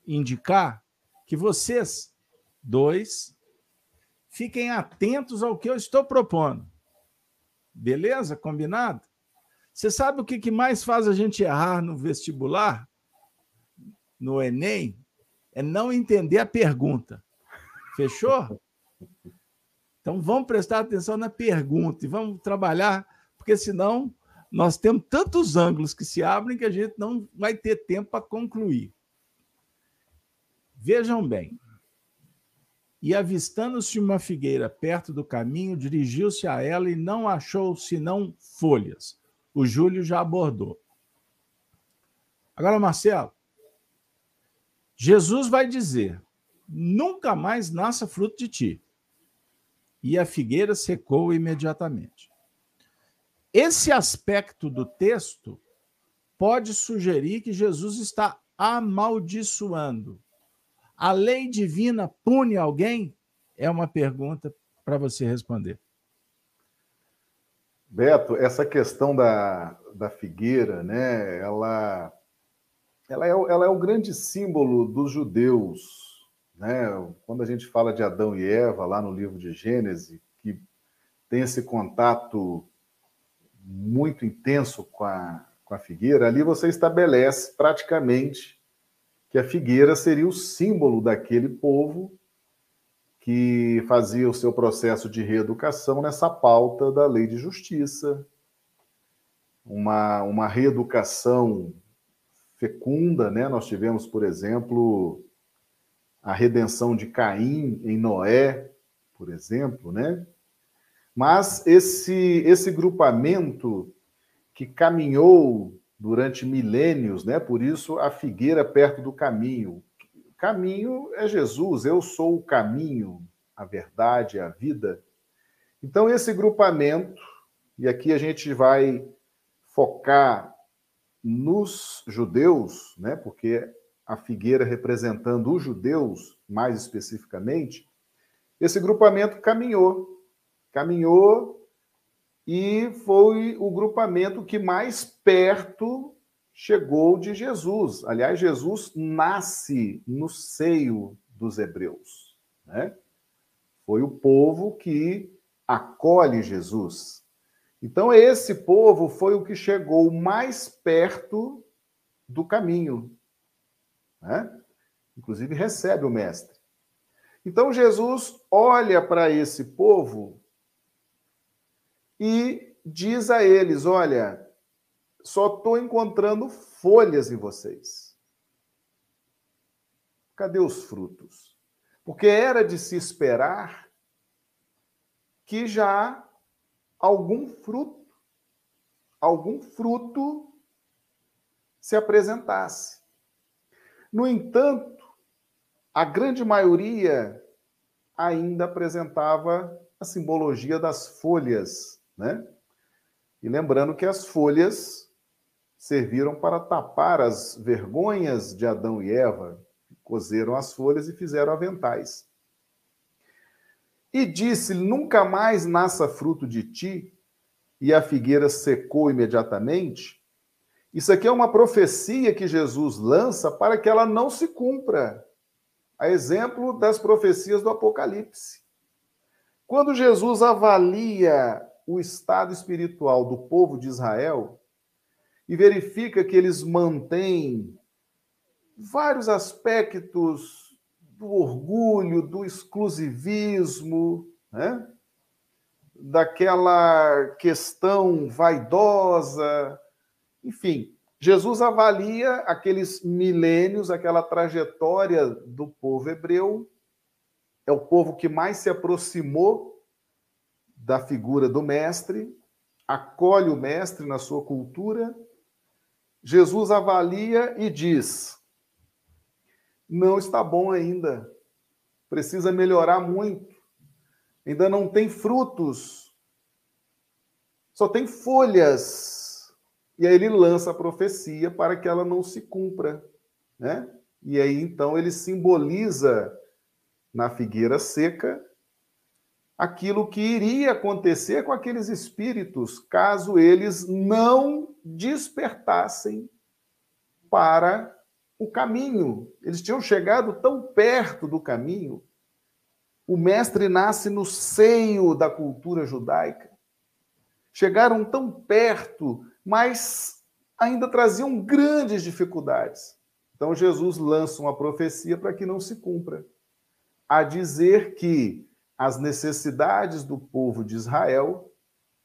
indicar, que vocês dois fiquem atentos ao que eu estou propondo. Beleza? Combinado? Você sabe o que mais faz a gente errar no vestibular, no Enem? É não entender a pergunta. Fechou? Então vamos prestar atenção na pergunta e vamos trabalhar, porque senão nós temos tantos ângulos que se abrem que a gente não vai ter tempo para concluir. Vejam bem. E avistando-se uma figueira perto do caminho, dirigiu-se a ela e não achou senão folhas. O Júlio já abordou. Agora, Marcelo, Jesus vai dizer: nunca mais nasça fruto de ti. E a figueira secou imediatamente. esse aspecto do texto pode sugerir que Jesus está amaldiçoando. A lei divina pune alguém? É uma pergunta para você responder. Beto, essa questão da, da figueira, né, ela, ela, é, ela é o grande símbolo dos judeus. Né? Quando a gente fala de Adão e Eva, lá no livro de Gênesis, que tem esse contato muito intenso com a, com a figueira, ali você estabelece praticamente que a figueira seria o símbolo daquele povo que fazia o seu processo de reeducação nessa pauta da lei de justiça, uma, uma reeducação fecunda, né? Nós tivemos, por exemplo, a redenção de Caim em Noé, por exemplo, né? Mas esse esse grupamento que caminhou durante milênios, né? Por isso a figueira perto do caminho, caminho é Jesus, eu sou o caminho, a verdade, a vida. Então, esse grupamento, e aqui a gente vai focar nos judeus, né, porque a figueira representando os judeus, mais especificamente, esse grupamento caminhou, caminhou e foi o grupamento que mais perto chegou de Jesus. Aliás, Jesus nasce no seio dos hebreus. Né? Foi o povo que acolhe Jesus. Então, esse povo foi o que chegou mais perto do caminho. Né? Inclusive, recebe o Mestre. Então, Jesus olha para esse povo e diz a eles: Olha, só estou encontrando folhas em vocês. Cadê os frutos? Porque era de se esperar que já algum fruto, algum fruto se apresentasse. No entanto, a grande maioria ainda apresentava a simbologia das folhas, né? E lembrando que as folhas serviram para tapar as vergonhas de Adão e Eva, cozeram as folhas e fizeram aventais. E disse: Nunca mais nasça fruto de ti, e a figueira secou imediatamente. Isso aqui é uma profecia que Jesus lança para que ela não se cumpra, a exemplo das profecias do Apocalipse. Quando Jesus avalia o estado espiritual do povo de Israel, e verifica que eles mantêm vários aspectos do orgulho, do exclusivismo, né? daquela questão vaidosa, enfim. Jesus avalia aqueles milênios, aquela trajetória do povo hebreu, é o povo que mais se aproximou da figura do mestre, acolhe o mestre na sua cultura Jesus avalia e diz: não está bom ainda, precisa melhorar muito, ainda não tem frutos, só tem folhas. E aí ele lança a profecia para que ela não se cumpra, né? E aí então ele simboliza na figueira seca aquilo que iria acontecer com aqueles espíritos caso eles não despertassem para o caminho. Eles tinham chegado tão perto do caminho. O mestre nasce no seio da cultura judaica. Chegaram tão perto, mas ainda traziam grandes dificuldades. Então Jesus lança uma profecia para que não se cumpra, a dizer que as necessidades do povo de Israel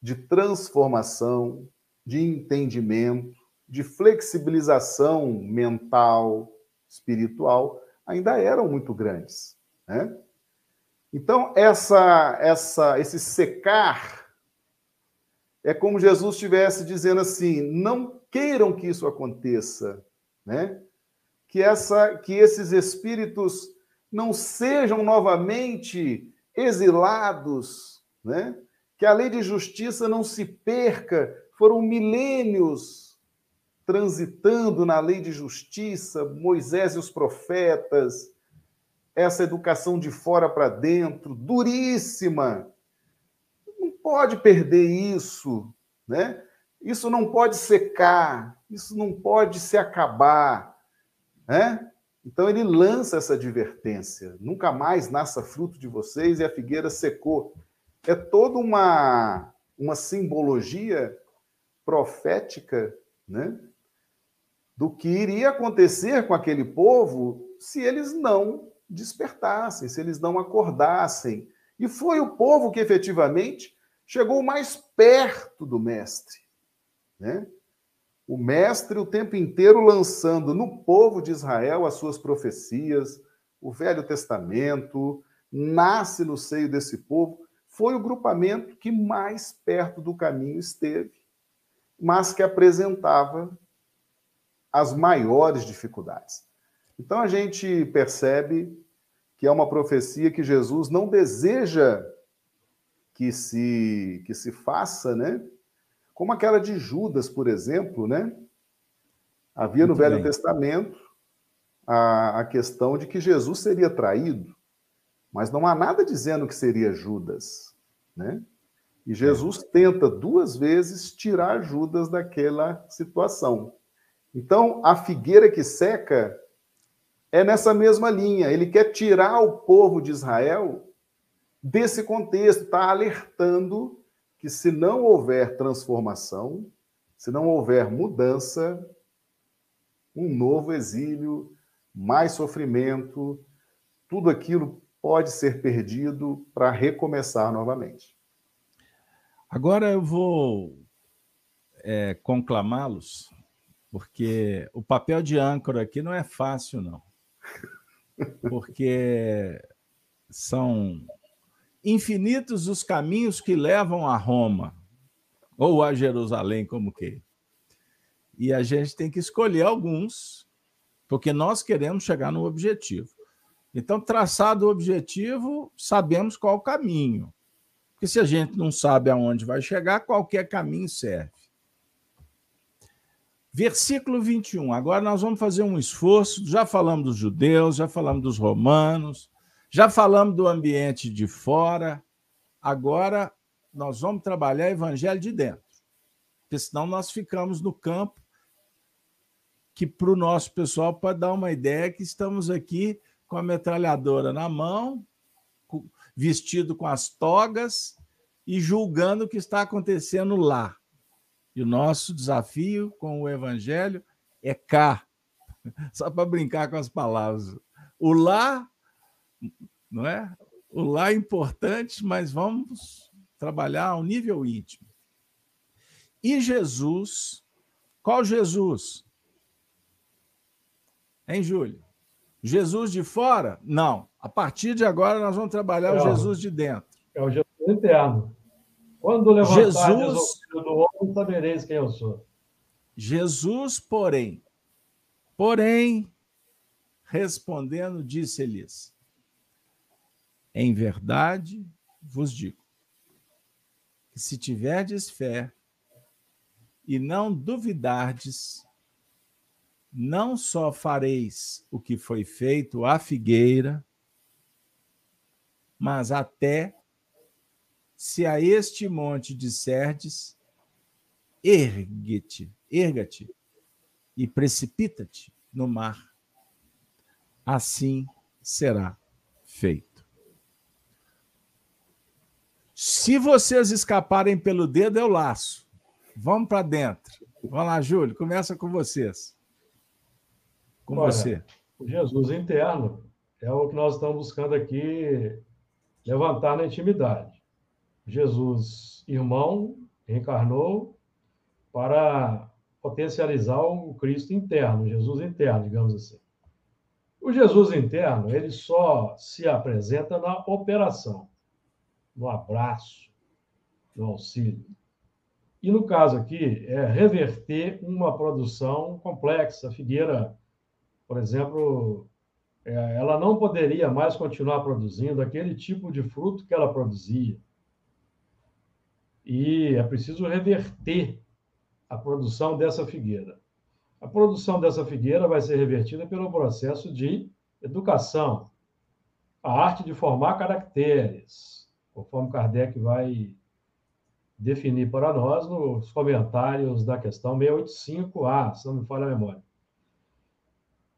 de transformação, de entendimento, de flexibilização mental, espiritual, ainda eram muito grandes. Né? Então, essa, essa, esse secar é como Jesus estivesse dizendo assim: não queiram que isso aconteça, né? que, essa, que esses espíritos não sejam novamente exilados, né? que a lei de justiça não se perca. Foram milênios transitando na lei de justiça, Moisés e os profetas, essa educação de fora para dentro, duríssima. Pode perder isso, né? Isso não pode secar, isso não pode se acabar, né? Então ele lança essa advertência: nunca mais nasça fruto de vocês e a figueira secou. É toda uma uma simbologia profética, né? Do que iria acontecer com aquele povo se eles não despertassem, se eles não acordassem. E foi o povo que efetivamente chegou mais perto do mestre. Né? O mestre o tempo inteiro lançando no povo de Israel as suas profecias, o Velho Testamento, nasce no seio desse povo, foi o grupamento que mais perto do caminho esteve, mas que apresentava as maiores dificuldades. Então a gente percebe que é uma profecia que Jesus não deseja que se que se faça, né? Como aquela de Judas, por exemplo, né? Havia no Velho bem. Testamento a, a questão de que Jesus seria traído, mas não há nada dizendo que seria Judas, né? E Jesus é. tenta duas vezes tirar Judas daquela situação. Então, a figueira que seca é nessa mesma linha. Ele quer tirar o povo de Israel desse contexto, está alertando que se não houver transformação, se não houver mudança, um novo exílio, mais sofrimento, tudo aquilo pode ser perdido para recomeçar novamente. Agora eu vou é, conclamá-los, porque o papel de âncora aqui não é fácil, não. <laughs> Porque são infinitos os caminhos que levam a Roma, ou a Jerusalém, como que. E a gente tem que escolher alguns, porque nós queremos chegar no objetivo. Então, traçado o objetivo, sabemos qual o caminho. Porque se a gente não sabe aonde vai chegar, qualquer caminho serve. Versículo 21. Agora nós vamos fazer um esforço. Já falamos dos judeus, já falamos dos romanos, já falamos do ambiente de fora, agora nós vamos trabalhar o evangelho de dentro, porque senão nós ficamos no campo que para o nosso pessoal pode dar uma ideia que estamos aqui com a metralhadora na mão, vestido com as togas e julgando o que está acontecendo lá. E o nosso desafio com o evangelho é cá, <laughs> só para brincar com as palavras. O lá não é? O lá é importante, mas vamos trabalhar ao nível íntimo. E Jesus, qual Jesus? Hein, Júlio? Jesus de fora? Não. A partir de agora nós vamos trabalhar é, o Jesus de dentro. É o Jesus interno. Quando levantar Jesus do homem, sabereis quem eu sou. Jesus, porém, porém, respondendo, disse-lhes: em verdade vos digo que se tiverdes fé e não duvidardes, não só fareis o que foi feito à figueira, mas até se a este monte disserdes, ergue-te, erga-te e precipita-te no mar, assim será feito. Se vocês escaparem pelo dedo, eu laço. Vamos para dentro. Vamos lá, Júlio, começa com vocês. Com Olha, você. O Jesus interno é o que nós estamos buscando aqui levantar na intimidade. Jesus, irmão, encarnou para potencializar o Cristo interno, Jesus interno, digamos assim. O Jesus interno, ele só se apresenta na operação no abraço, no auxílio. E no caso aqui, é reverter uma produção complexa. A figueira, por exemplo, é, ela não poderia mais continuar produzindo aquele tipo de fruto que ela produzia. e é preciso reverter a produção dessa figueira. A produção dessa figueira vai ser revertida pelo processo de educação, a arte de formar caracteres, conforme Kardec vai definir para nós nos comentários da questão 685A, se não me falha a memória.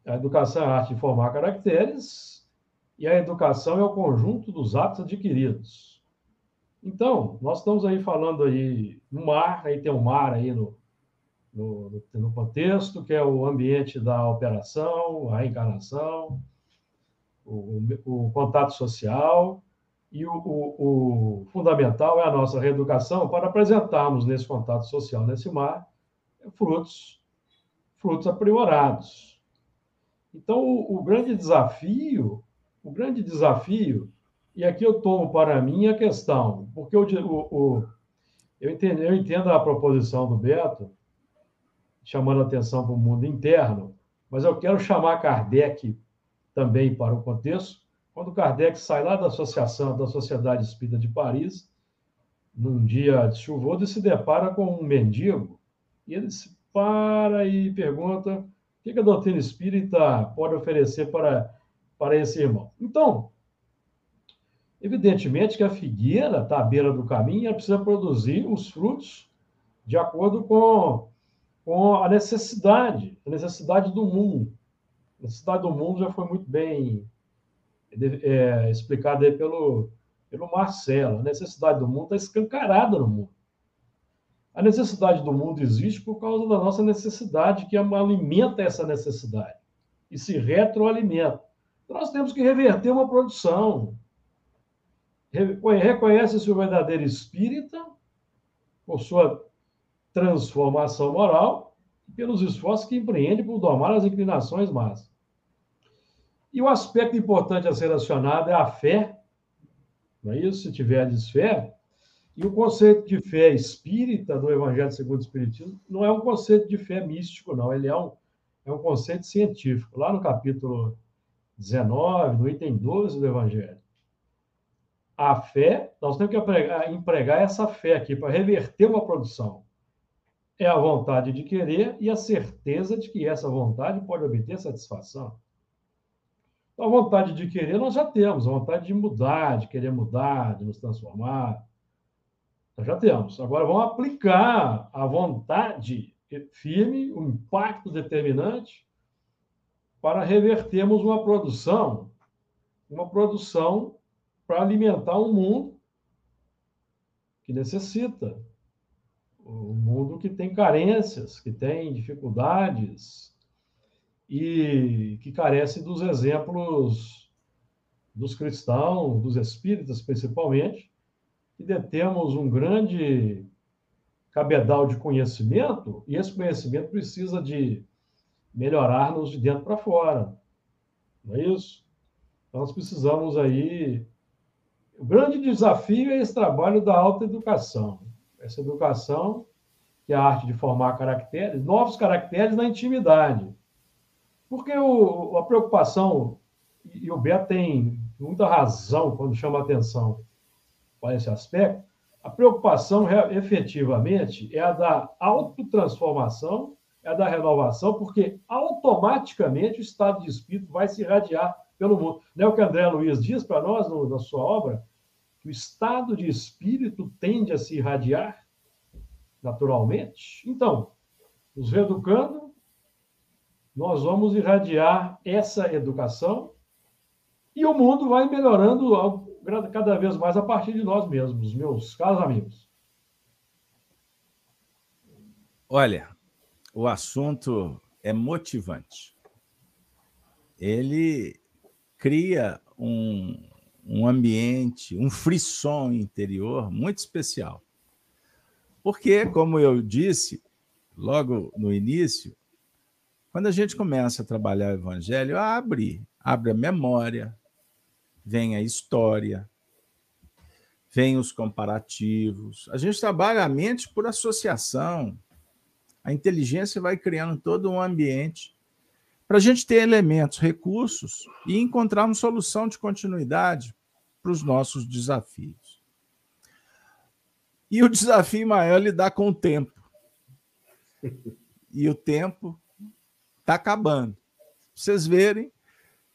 A educação é a arte de formar caracteres e a educação é o conjunto dos atos adquiridos. Então, nós estamos aí falando aí no mar, aí tem um mar aí no, no, no contexto, que é o ambiente da operação, a encarnação, o, o, contato social, e o, o, o, fundamental é a nossa reeducação para apresentarmos nesse contato social, nesse mar, frutos, frutos aprimorados. Então, o, o grande desafio, o grande desafio, e aqui eu tomo para mim a questão, porque o, o, eu, entendo, eu entendo a proposição do Beto, chamando atenção para o mundo interno, mas eu quero chamar Kardec também para o contexto. Quando Kardec sai lá da associação da Sociedade Espírita de Paris, num dia de chuvoso, e se depara com um mendigo, e ele se para e pergunta o que a doutrina espírita pode oferecer para, para esse irmão. Então, evidentemente que a figueira está à beira do caminho e precisa produzir os frutos de acordo com com a necessidade, a necessidade do mundo. A necessidade do mundo já foi muito bem é, explicada aí pelo, pelo Marcelo. A necessidade do mundo está escancarada no mundo. A necessidade do mundo existe por causa da nossa necessidade, que alimenta essa necessidade e se retroalimenta. Nós temos que reverter uma produção. Reconhece-se o verdadeiro espírita por sua transformação moral e pelos esforços que empreende por domar as inclinações más. E o aspecto importante a ser acionado é a fé, não é isso? Se tiverdes fé, e o conceito de fé espírita do Evangelho segundo o Espiritismo não é um conceito de fé místico, não, ele é um, é um conceito científico. Lá no capítulo 19, no item 12 do Evangelho. A fé, nós temos que empregar, empregar essa fé aqui para reverter uma produção é a vontade de querer e a certeza de que essa vontade pode obter satisfação. Então, a vontade de querer nós já temos, a vontade de mudar, de querer mudar, de nos transformar. Nós já temos. Agora vamos aplicar a vontade firme, um impacto determinante, para revertermos uma produção, uma produção para alimentar um mundo que necessita o mundo que tem carências, que tem dificuldades e que carece dos exemplos dos cristãos, dos espíritas principalmente, que detemos um grande cabedal de conhecimento e esse conhecimento precisa de melhorar-nos de dentro para fora. Não é isso? Então, nós precisamos aí. O grande desafio é esse trabalho da alta educação essa educação, que é a arte de formar caracteres, novos caracteres na intimidade. Porque o, a preocupação, e o Beto tem muita razão quando chama atenção para esse aspecto, a preocupação efetivamente é a da autotransformação, é a da renovação, porque automaticamente o estado de espírito vai se irradiar pelo mundo. Não é o que André Luiz diz para nós no, na sua obra? que o estado de espírito tende a se irradiar naturalmente. Então, nos reeducando, nós vamos irradiar essa educação e o mundo vai melhorando cada vez mais a partir de nós mesmos, meus caros amigos. Olha, o assunto é motivante. Ele cria um, um ambiente, um frisson interior muito especial. Porque, como eu disse logo no início, quando a gente começa a trabalhar o evangelho, abre, abre a memória, vem a história, vem os comparativos. A gente trabalha a mente por associação. A inteligência vai criando todo um ambiente para a gente ter elementos, recursos e encontrar uma solução de continuidade para os nossos desafios. E o desafio maior é lidar com o tempo. E o tempo está acabando. Vocês verem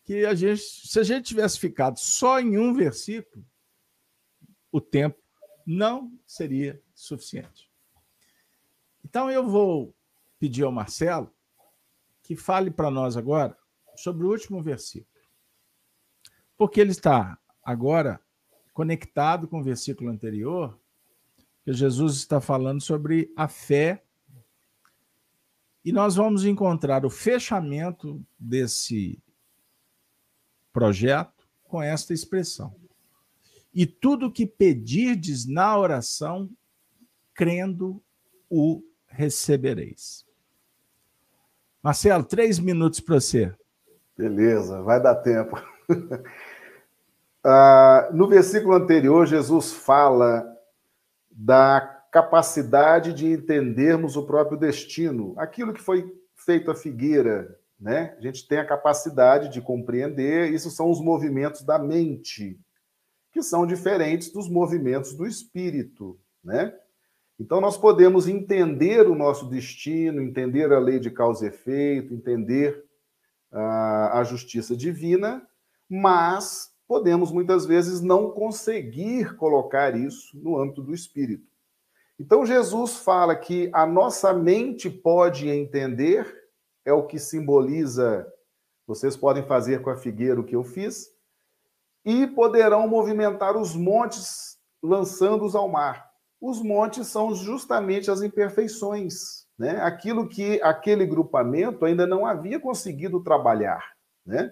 que a gente, se a gente tivesse ficado só em um versículo, o tempo não seria suficiente. Então eu vou pedir ao Marcelo que fale para nós agora sobre o último versículo. Porque ele está agora conectado com o versículo anterior, que Jesus está falando sobre a fé. E nós vamos encontrar o fechamento desse projeto com esta expressão. E tudo que pedirdes na oração, crendo, o recebereis. Marcelo, três minutos para você. Beleza, vai dar tempo. <laughs> ah, no versículo anterior, Jesus fala da capacidade de entendermos o próprio destino, aquilo que foi feito a figueira, né? A gente tem a capacidade de compreender, isso são os movimentos da mente, que são diferentes dos movimentos do espírito, né? Então, nós podemos entender o nosso destino, entender a lei de causa e efeito, entender a, a justiça divina, mas podemos muitas vezes não conseguir colocar isso no âmbito do espírito. Então, Jesus fala que a nossa mente pode entender, é o que simboliza, vocês podem fazer com a figueira o que eu fiz, e poderão movimentar os montes, lançando-os ao mar os montes são justamente as imperfeições, né? Aquilo que aquele grupamento ainda não havia conseguido trabalhar, né?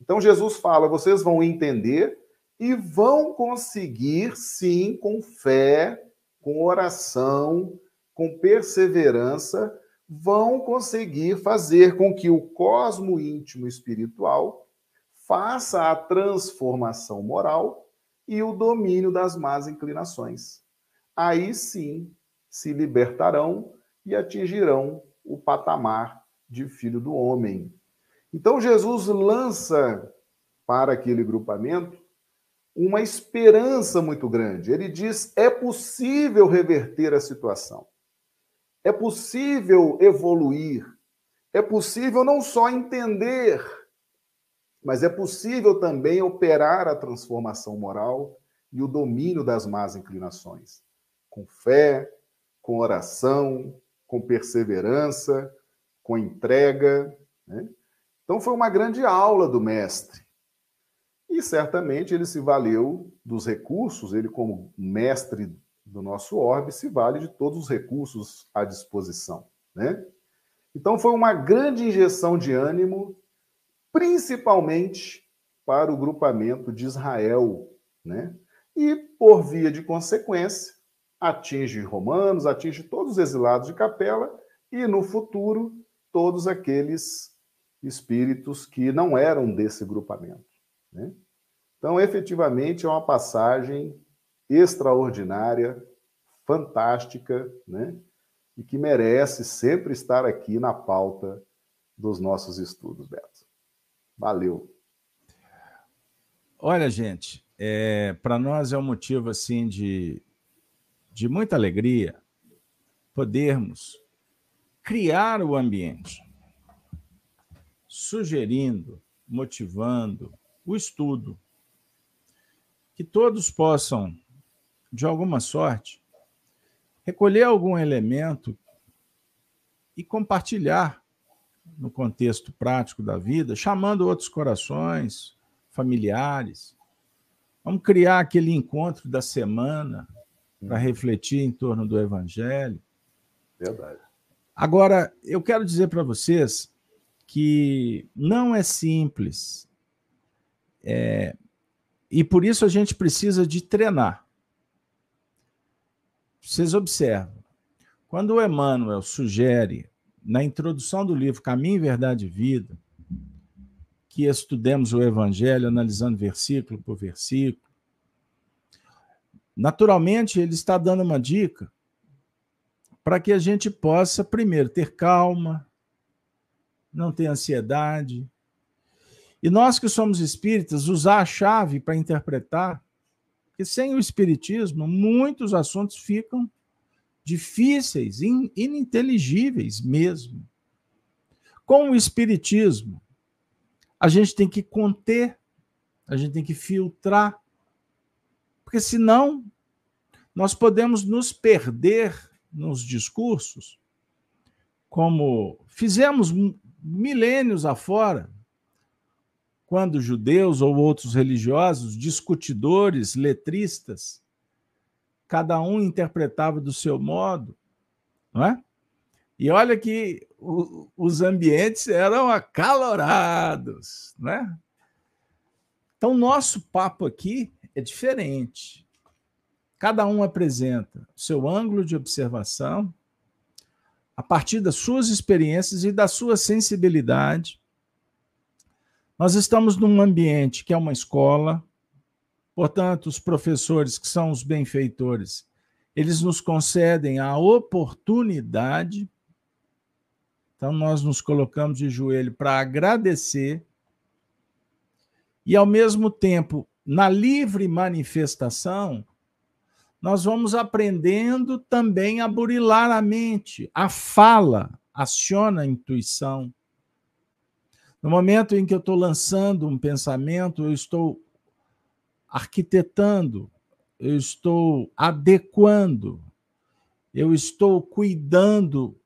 Então Jesus fala: vocês vão entender e vão conseguir, sim, com fé, com oração, com perseverança, vão conseguir fazer com que o cosmo íntimo espiritual faça a transformação moral e o domínio das más inclinações aí sim se libertarão e atingirão o patamar de filho do homem. Então Jesus lança para aquele grupamento uma esperança muito grande. Ele diz: é possível reverter a situação, é possível evoluir, é possível não só entender, mas é possível também operar a transformação moral e o domínio das más inclinações com fé, com oração, com perseverança, com entrega. Né? Então, foi uma grande aula do mestre. E certamente ele se valeu dos recursos, ele, como mestre do nosso orbe, se vale de todos os recursos à disposição. Né? Então, foi uma grande injeção de ânimo, principalmente para o grupamento de Israel. Né? E, por via de consequência, atinge romanos, atinge todos os exilados de Capela e, no futuro, todos aqueles espíritos que não eram desse grupamento. Né? Então, efetivamente, é uma passagem extraordinária, fantástica, né? e que merece sempre estar aqui na pauta dos nossos estudos, Beto. Valeu. Olha, gente, é, para nós é um motivo assim de de muita alegria podermos criar o ambiente, sugerindo, motivando o estudo, que todos possam, de alguma sorte, recolher algum elemento e compartilhar no contexto prático da vida, chamando outros corações, familiares. Vamos criar aquele encontro da semana, para uhum. refletir em torno do Evangelho. Verdade. Agora, eu quero dizer para vocês que não é simples. É, e por isso a gente precisa de treinar. Vocês observam, quando o Emmanuel sugere, na introdução do livro Caminho, Verdade e Vida, que estudemos o Evangelho analisando versículo por versículo, Naturalmente, ele está dando uma dica para que a gente possa, primeiro, ter calma, não ter ansiedade. E nós que somos espíritas, usar a chave para interpretar Porque sem o Espiritismo, muitos assuntos ficam difíceis, ininteligíveis mesmo. Com o Espiritismo, a gente tem que conter, a gente tem que filtrar, porque senão nós podemos nos perder nos discursos, como fizemos milênios afora, quando judeus ou outros religiosos, discutidores, letristas, cada um interpretava do seu modo, não é? E olha que o, os ambientes eram acalorados, né? Então, nosso papo aqui é diferente. Cada um apresenta seu ângulo de observação, a partir das suas experiências e da sua sensibilidade. Nós estamos num ambiente que é uma escola, portanto, os professores, que são os benfeitores, eles nos concedem a oportunidade então, nós nos colocamos de joelho para agradecer e, ao mesmo tempo, na livre manifestação, nós vamos aprendendo também a burilar a mente. A fala aciona a intuição. No momento em que eu estou lançando um pensamento, eu estou arquitetando, eu estou adequando, eu estou cuidando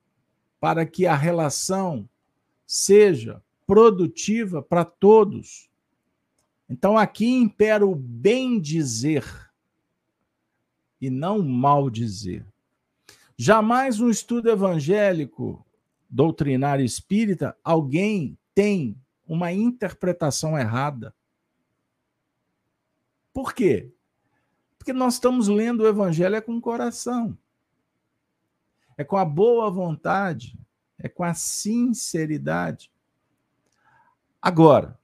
para que a relação seja produtiva para todos. Então aqui impera o bem dizer e não o mal dizer. Jamais no estudo evangélico, doutrinário espírita, alguém tem uma interpretação errada. Por quê? Porque nós estamos lendo o evangelho com o coração é com a boa vontade, é com a sinceridade. Agora,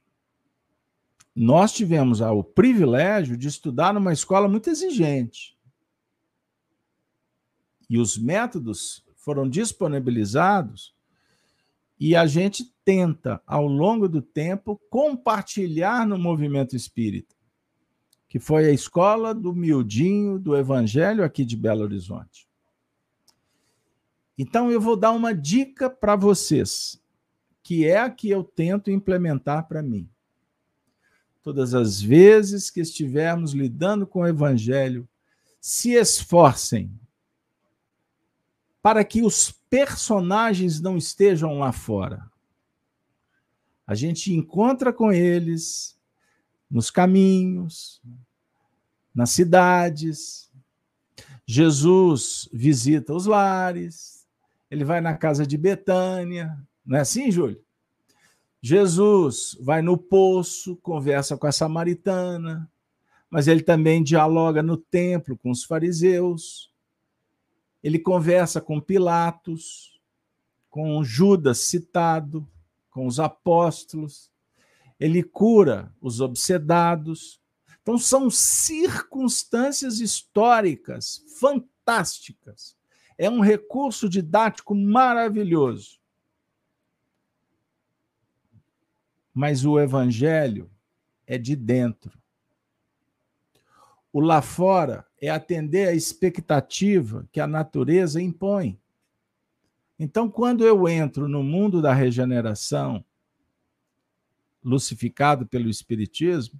nós tivemos o privilégio de estudar numa escola muito exigente. E os métodos foram disponibilizados e a gente tenta, ao longo do tempo, compartilhar no movimento espírita, que foi a escola do miudinho do evangelho aqui de Belo Horizonte. Então, eu vou dar uma dica para vocês, que é a que eu tento implementar para mim. Todas as vezes que estivermos lidando com o Evangelho, se esforcem para que os personagens não estejam lá fora. A gente encontra com eles nos caminhos, nas cidades. Jesus visita os lares, ele vai na casa de Betânia, não é assim, Júlio? Jesus vai no poço, conversa com a samaritana, mas ele também dialoga no templo com os fariseus. Ele conversa com Pilatos, com Judas citado, com os apóstolos. Ele cura os obsedados. Então, são circunstâncias históricas fantásticas é um recurso didático maravilhoso. Mas o evangelho é de dentro. O lá fora é atender a expectativa que a natureza impõe. Então, quando eu entro no mundo da regeneração, lucificado pelo Espiritismo,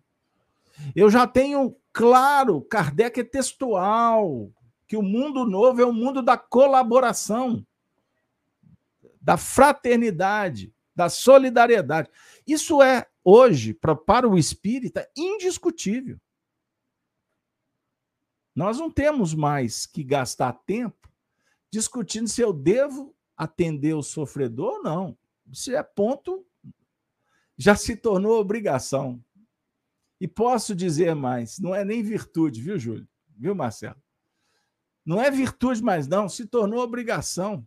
eu já tenho claro, Kardec é textual, que o mundo novo é o mundo da colaboração, da fraternidade, da solidariedade. Isso é, hoje, para o espírita, indiscutível. Nós não temos mais que gastar tempo discutindo se eu devo atender o sofredor não. Isso é ponto, já se tornou obrigação. E posso dizer mais, não é nem virtude, viu, Júlio? Viu, Marcelo? Não é virtude mais, não, se tornou obrigação.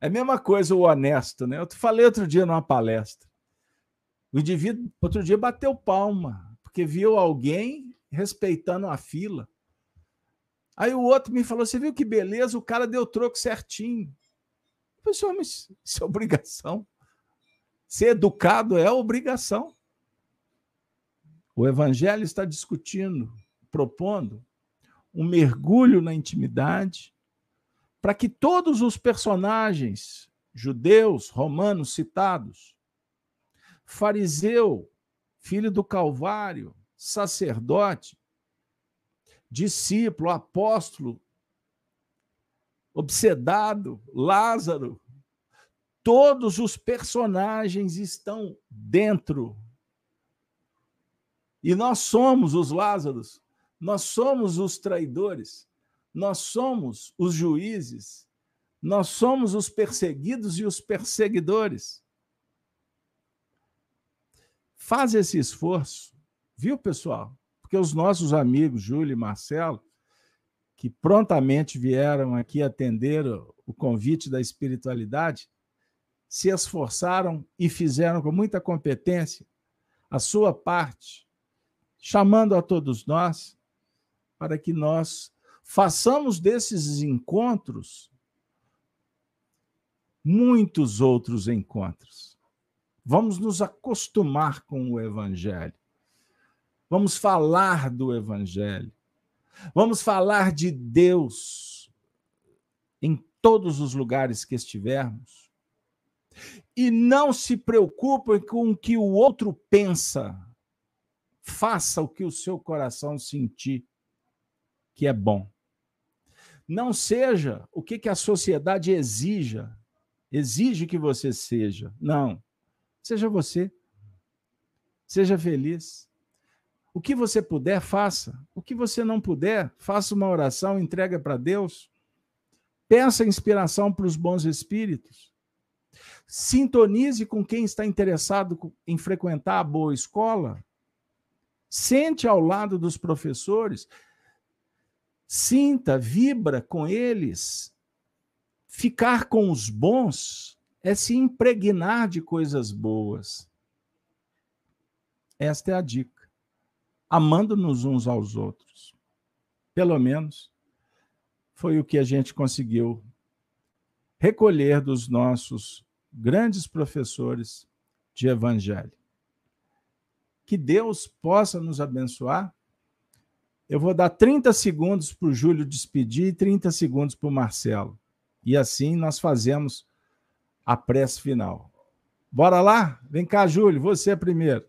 É a mesma coisa o honesto, né? Eu falei outro dia numa palestra. O indivíduo, outro dia, bateu palma, porque viu alguém respeitando a fila. Aí o outro me falou: Você viu que beleza? O cara deu troco certinho. Falei, mas isso é obrigação. Ser educado é obrigação. O evangelho está discutindo propondo um mergulho na intimidade, para que todos os personagens judeus, romanos citados, fariseu, filho do Calvário, sacerdote, discípulo, apóstolo, obsedado, Lázaro, todos os personagens estão dentro. E nós somos os Lázaros, nós somos os traidores, nós somos os juízes, nós somos os perseguidos e os perseguidores. Faz esse esforço, viu, pessoal? Porque os nossos amigos, Júlio e Marcelo, que prontamente vieram aqui atender o convite da espiritualidade, se esforçaram e fizeram com muita competência a sua parte, chamando a todos nós para que nós façamos desses encontros muitos outros encontros. Vamos nos acostumar com o Evangelho. Vamos falar do Evangelho. Vamos falar de Deus em todos os lugares que estivermos. E não se preocupem com o que o outro pensa. Faça o que o seu coração sentir que é bom. Não seja o que, que a sociedade exija, exige que você seja. Não. Seja você. Seja feliz. O que você puder, faça. O que você não puder, faça uma oração, entrega para Deus. Peça inspiração para os bons espíritos. Sintonize com quem está interessado em frequentar a boa escola. Sente ao lado dos professores. Sinta, vibra com eles. Ficar com os bons é se impregnar de coisas boas. Esta é a dica amando-nos uns aos outros. Pelo menos foi o que a gente conseguiu recolher dos nossos grandes professores de evangelho. Que Deus possa nos abençoar. Eu vou dar 30 segundos para o Júlio despedir e 30 segundos para o Marcelo. E assim nós fazemos a prece final. Bora lá? Vem cá, Júlio, você primeiro.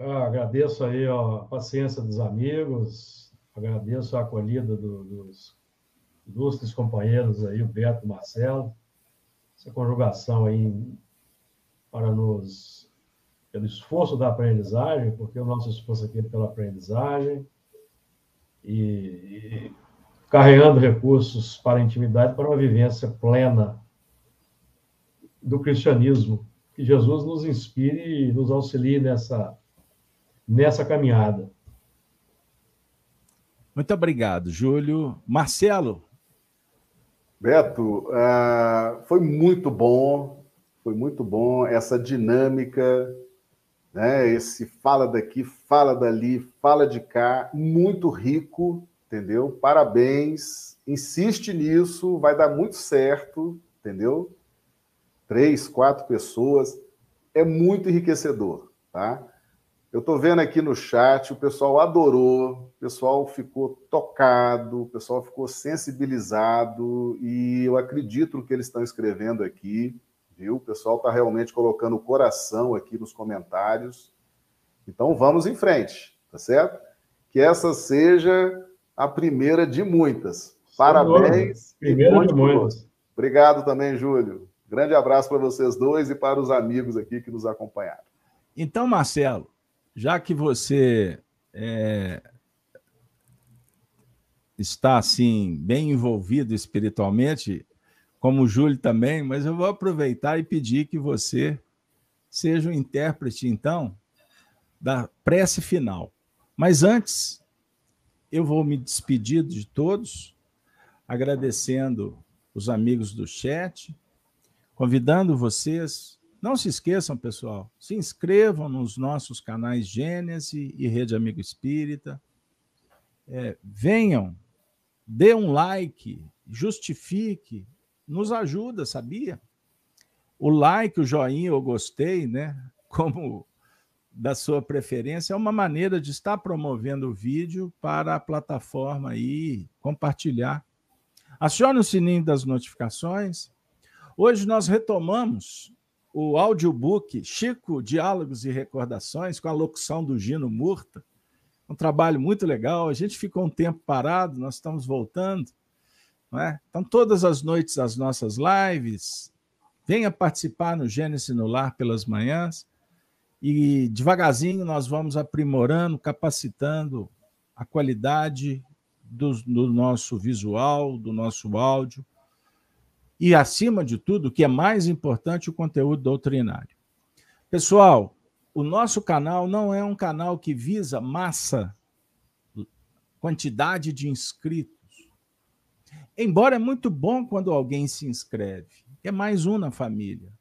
Eu agradeço aí ó, a paciência dos amigos, agradeço a acolhida do, dos ilustres companheiros aí, o Beto o Marcelo, essa conjugação aí para nos, pelo esforço da aprendizagem, porque o nosso esforço aqui é pela aprendizagem, e, e carregando recursos para a intimidade, para uma vivência plena do cristianismo. Que Jesus nos inspire e nos auxilie nessa nessa caminhada. Muito obrigado, Júlio. Marcelo. Beto, uh, foi muito bom, foi muito bom essa dinâmica, né? Esse fala daqui, fala dali, fala de cá, muito rico, entendeu? Parabéns, insiste nisso, vai dar muito certo, entendeu? Três, quatro pessoas, é muito enriquecedor, tá? Eu estou vendo aqui no chat, o pessoal adorou, o pessoal ficou tocado, o pessoal ficou sensibilizado, e eu acredito no que eles estão escrevendo aqui, viu? O pessoal está realmente colocando o coração aqui nos comentários. Então vamos em frente, tá certo? Que essa seja a primeira de muitas. Parabéns. Primeira de muitas. Obrigado também, Júlio. Grande abraço para vocês dois e para os amigos aqui que nos acompanharam. Então, Marcelo, já que você é, está assim bem envolvido espiritualmente, como o Júlio também, mas eu vou aproveitar e pedir que você seja o intérprete, então, da prece final. Mas antes, eu vou me despedir de todos, agradecendo os amigos do chat, convidando vocês não se esqueçam, pessoal, se inscrevam nos nossos canais Gênese e Rede Amigo Espírita. É, venham, dê um like, justifique, nos ajuda, sabia? O like, o joinha, eu gostei, né? <laughs> Como da sua preferência, é uma maneira de estar promovendo o vídeo para a plataforma e compartilhar. Acione o sininho das notificações. Hoje nós retomamos o audiobook Chico Diálogos e Recordações, com a locução do Gino Murta. Um trabalho muito legal. A gente ficou um tempo parado, nós estamos voltando. É? Então, todas as noites, as nossas lives. Venha participar no Gênesis no Lar pelas manhãs. E devagarzinho nós vamos aprimorando, capacitando a qualidade do, do nosso visual, do nosso áudio, e, acima de tudo, o que é mais importante, o conteúdo doutrinário. Pessoal, o nosso canal não é um canal que visa massa, quantidade de inscritos. Embora é muito bom quando alguém se inscreve, é mais um na família.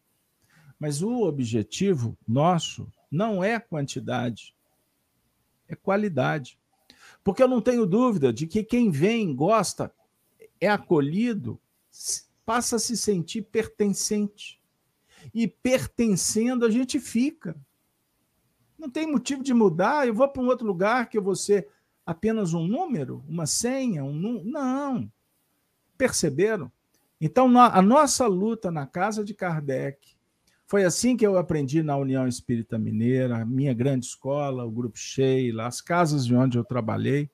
Mas o objetivo nosso não é quantidade, é qualidade. Porque eu não tenho dúvida de que quem vem, gosta, é acolhido, passa a se sentir pertencente. E pertencendo, a gente fica. Não tem motivo de mudar, eu vou para um outro lugar que eu vou ser apenas um número, uma senha, um. Não. Perceberam? Então, a nossa luta na casa de Kardec foi assim que eu aprendi na União Espírita Mineira, minha grande escola, o Grupo Sheila, as casas de onde eu trabalhei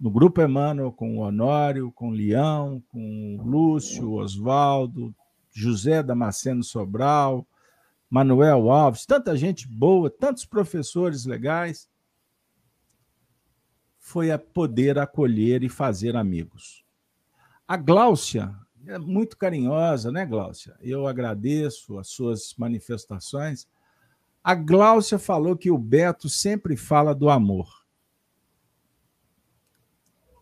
no Grupo Emmanuel, com o Honório, com o Leão, com o Lúcio, Oswaldo, José Damasceno Sobral, Manuel Alves, tanta gente boa, tantos professores legais. Foi a poder acolher e fazer amigos. A Gláucia é muito carinhosa, né, Gláucia? Eu agradeço as suas manifestações. A Gláucia falou que o Beto sempre fala do amor.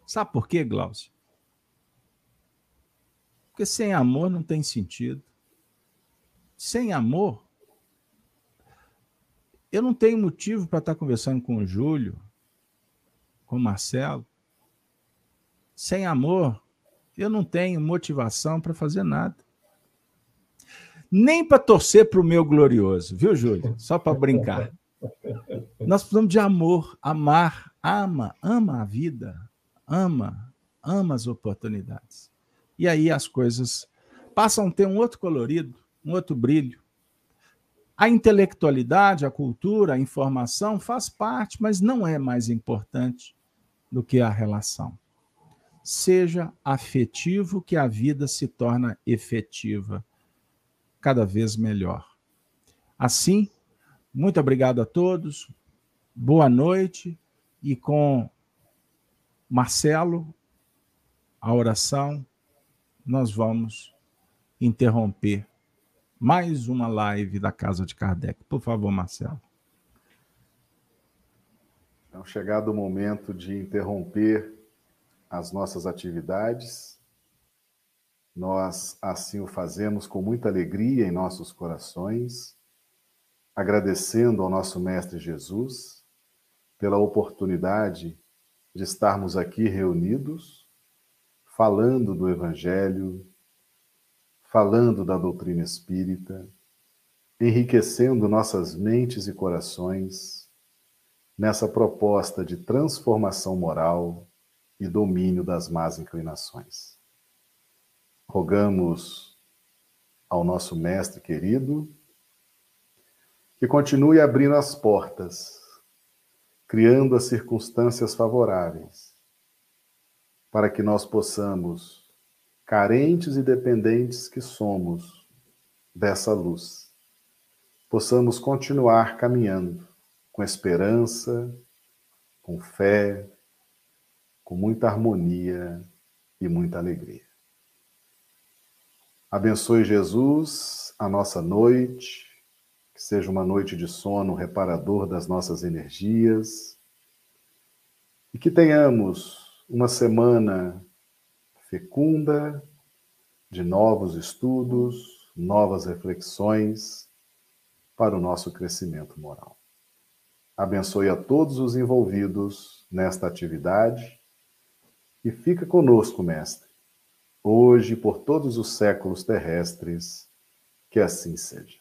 Sabe por quê, Glaucio? Porque sem amor não tem sentido. Sem amor, eu não tenho motivo para estar conversando com o Júlio, com o Marcelo. Sem amor, eu não tenho motivação para fazer nada. Nem para torcer para o meu glorioso, viu, Júlio? Só para brincar. <laughs> Nós precisamos de amor, amar, ama, ama a vida, ama, ama as oportunidades. E aí as coisas passam a ter um outro colorido, um outro brilho. A intelectualidade, a cultura, a informação faz parte, mas não é mais importante do que a relação. Seja afetivo que a vida se torna efetiva, cada vez melhor. Assim, muito obrigado a todos, boa noite e com Marcelo, a oração, nós vamos interromper mais uma live da Casa de Kardec. Por favor, Marcelo. Então, chegado o momento de interromper as nossas atividades, nós assim o fazemos com muita alegria em nossos corações, agradecendo ao nosso Mestre Jesus pela oportunidade de estarmos aqui reunidos, falando do Evangelho, falando da doutrina espírita, enriquecendo nossas mentes e corações nessa proposta de transformação moral e domínio das más inclinações. Rogamos ao nosso Mestre querido que continue abrindo as portas criando as circunstâncias favoráveis para que nós possamos, carentes e dependentes que somos dessa luz, possamos continuar caminhando com esperança, com fé, com muita harmonia e muita alegria. Abençoe Jesus a nossa noite que seja uma noite de sono reparador das nossas energias e que tenhamos uma semana fecunda de novos estudos, novas reflexões para o nosso crescimento moral. Abençoe a todos os envolvidos nesta atividade e fica conosco, Mestre, hoje e por todos os séculos terrestres, que assim seja.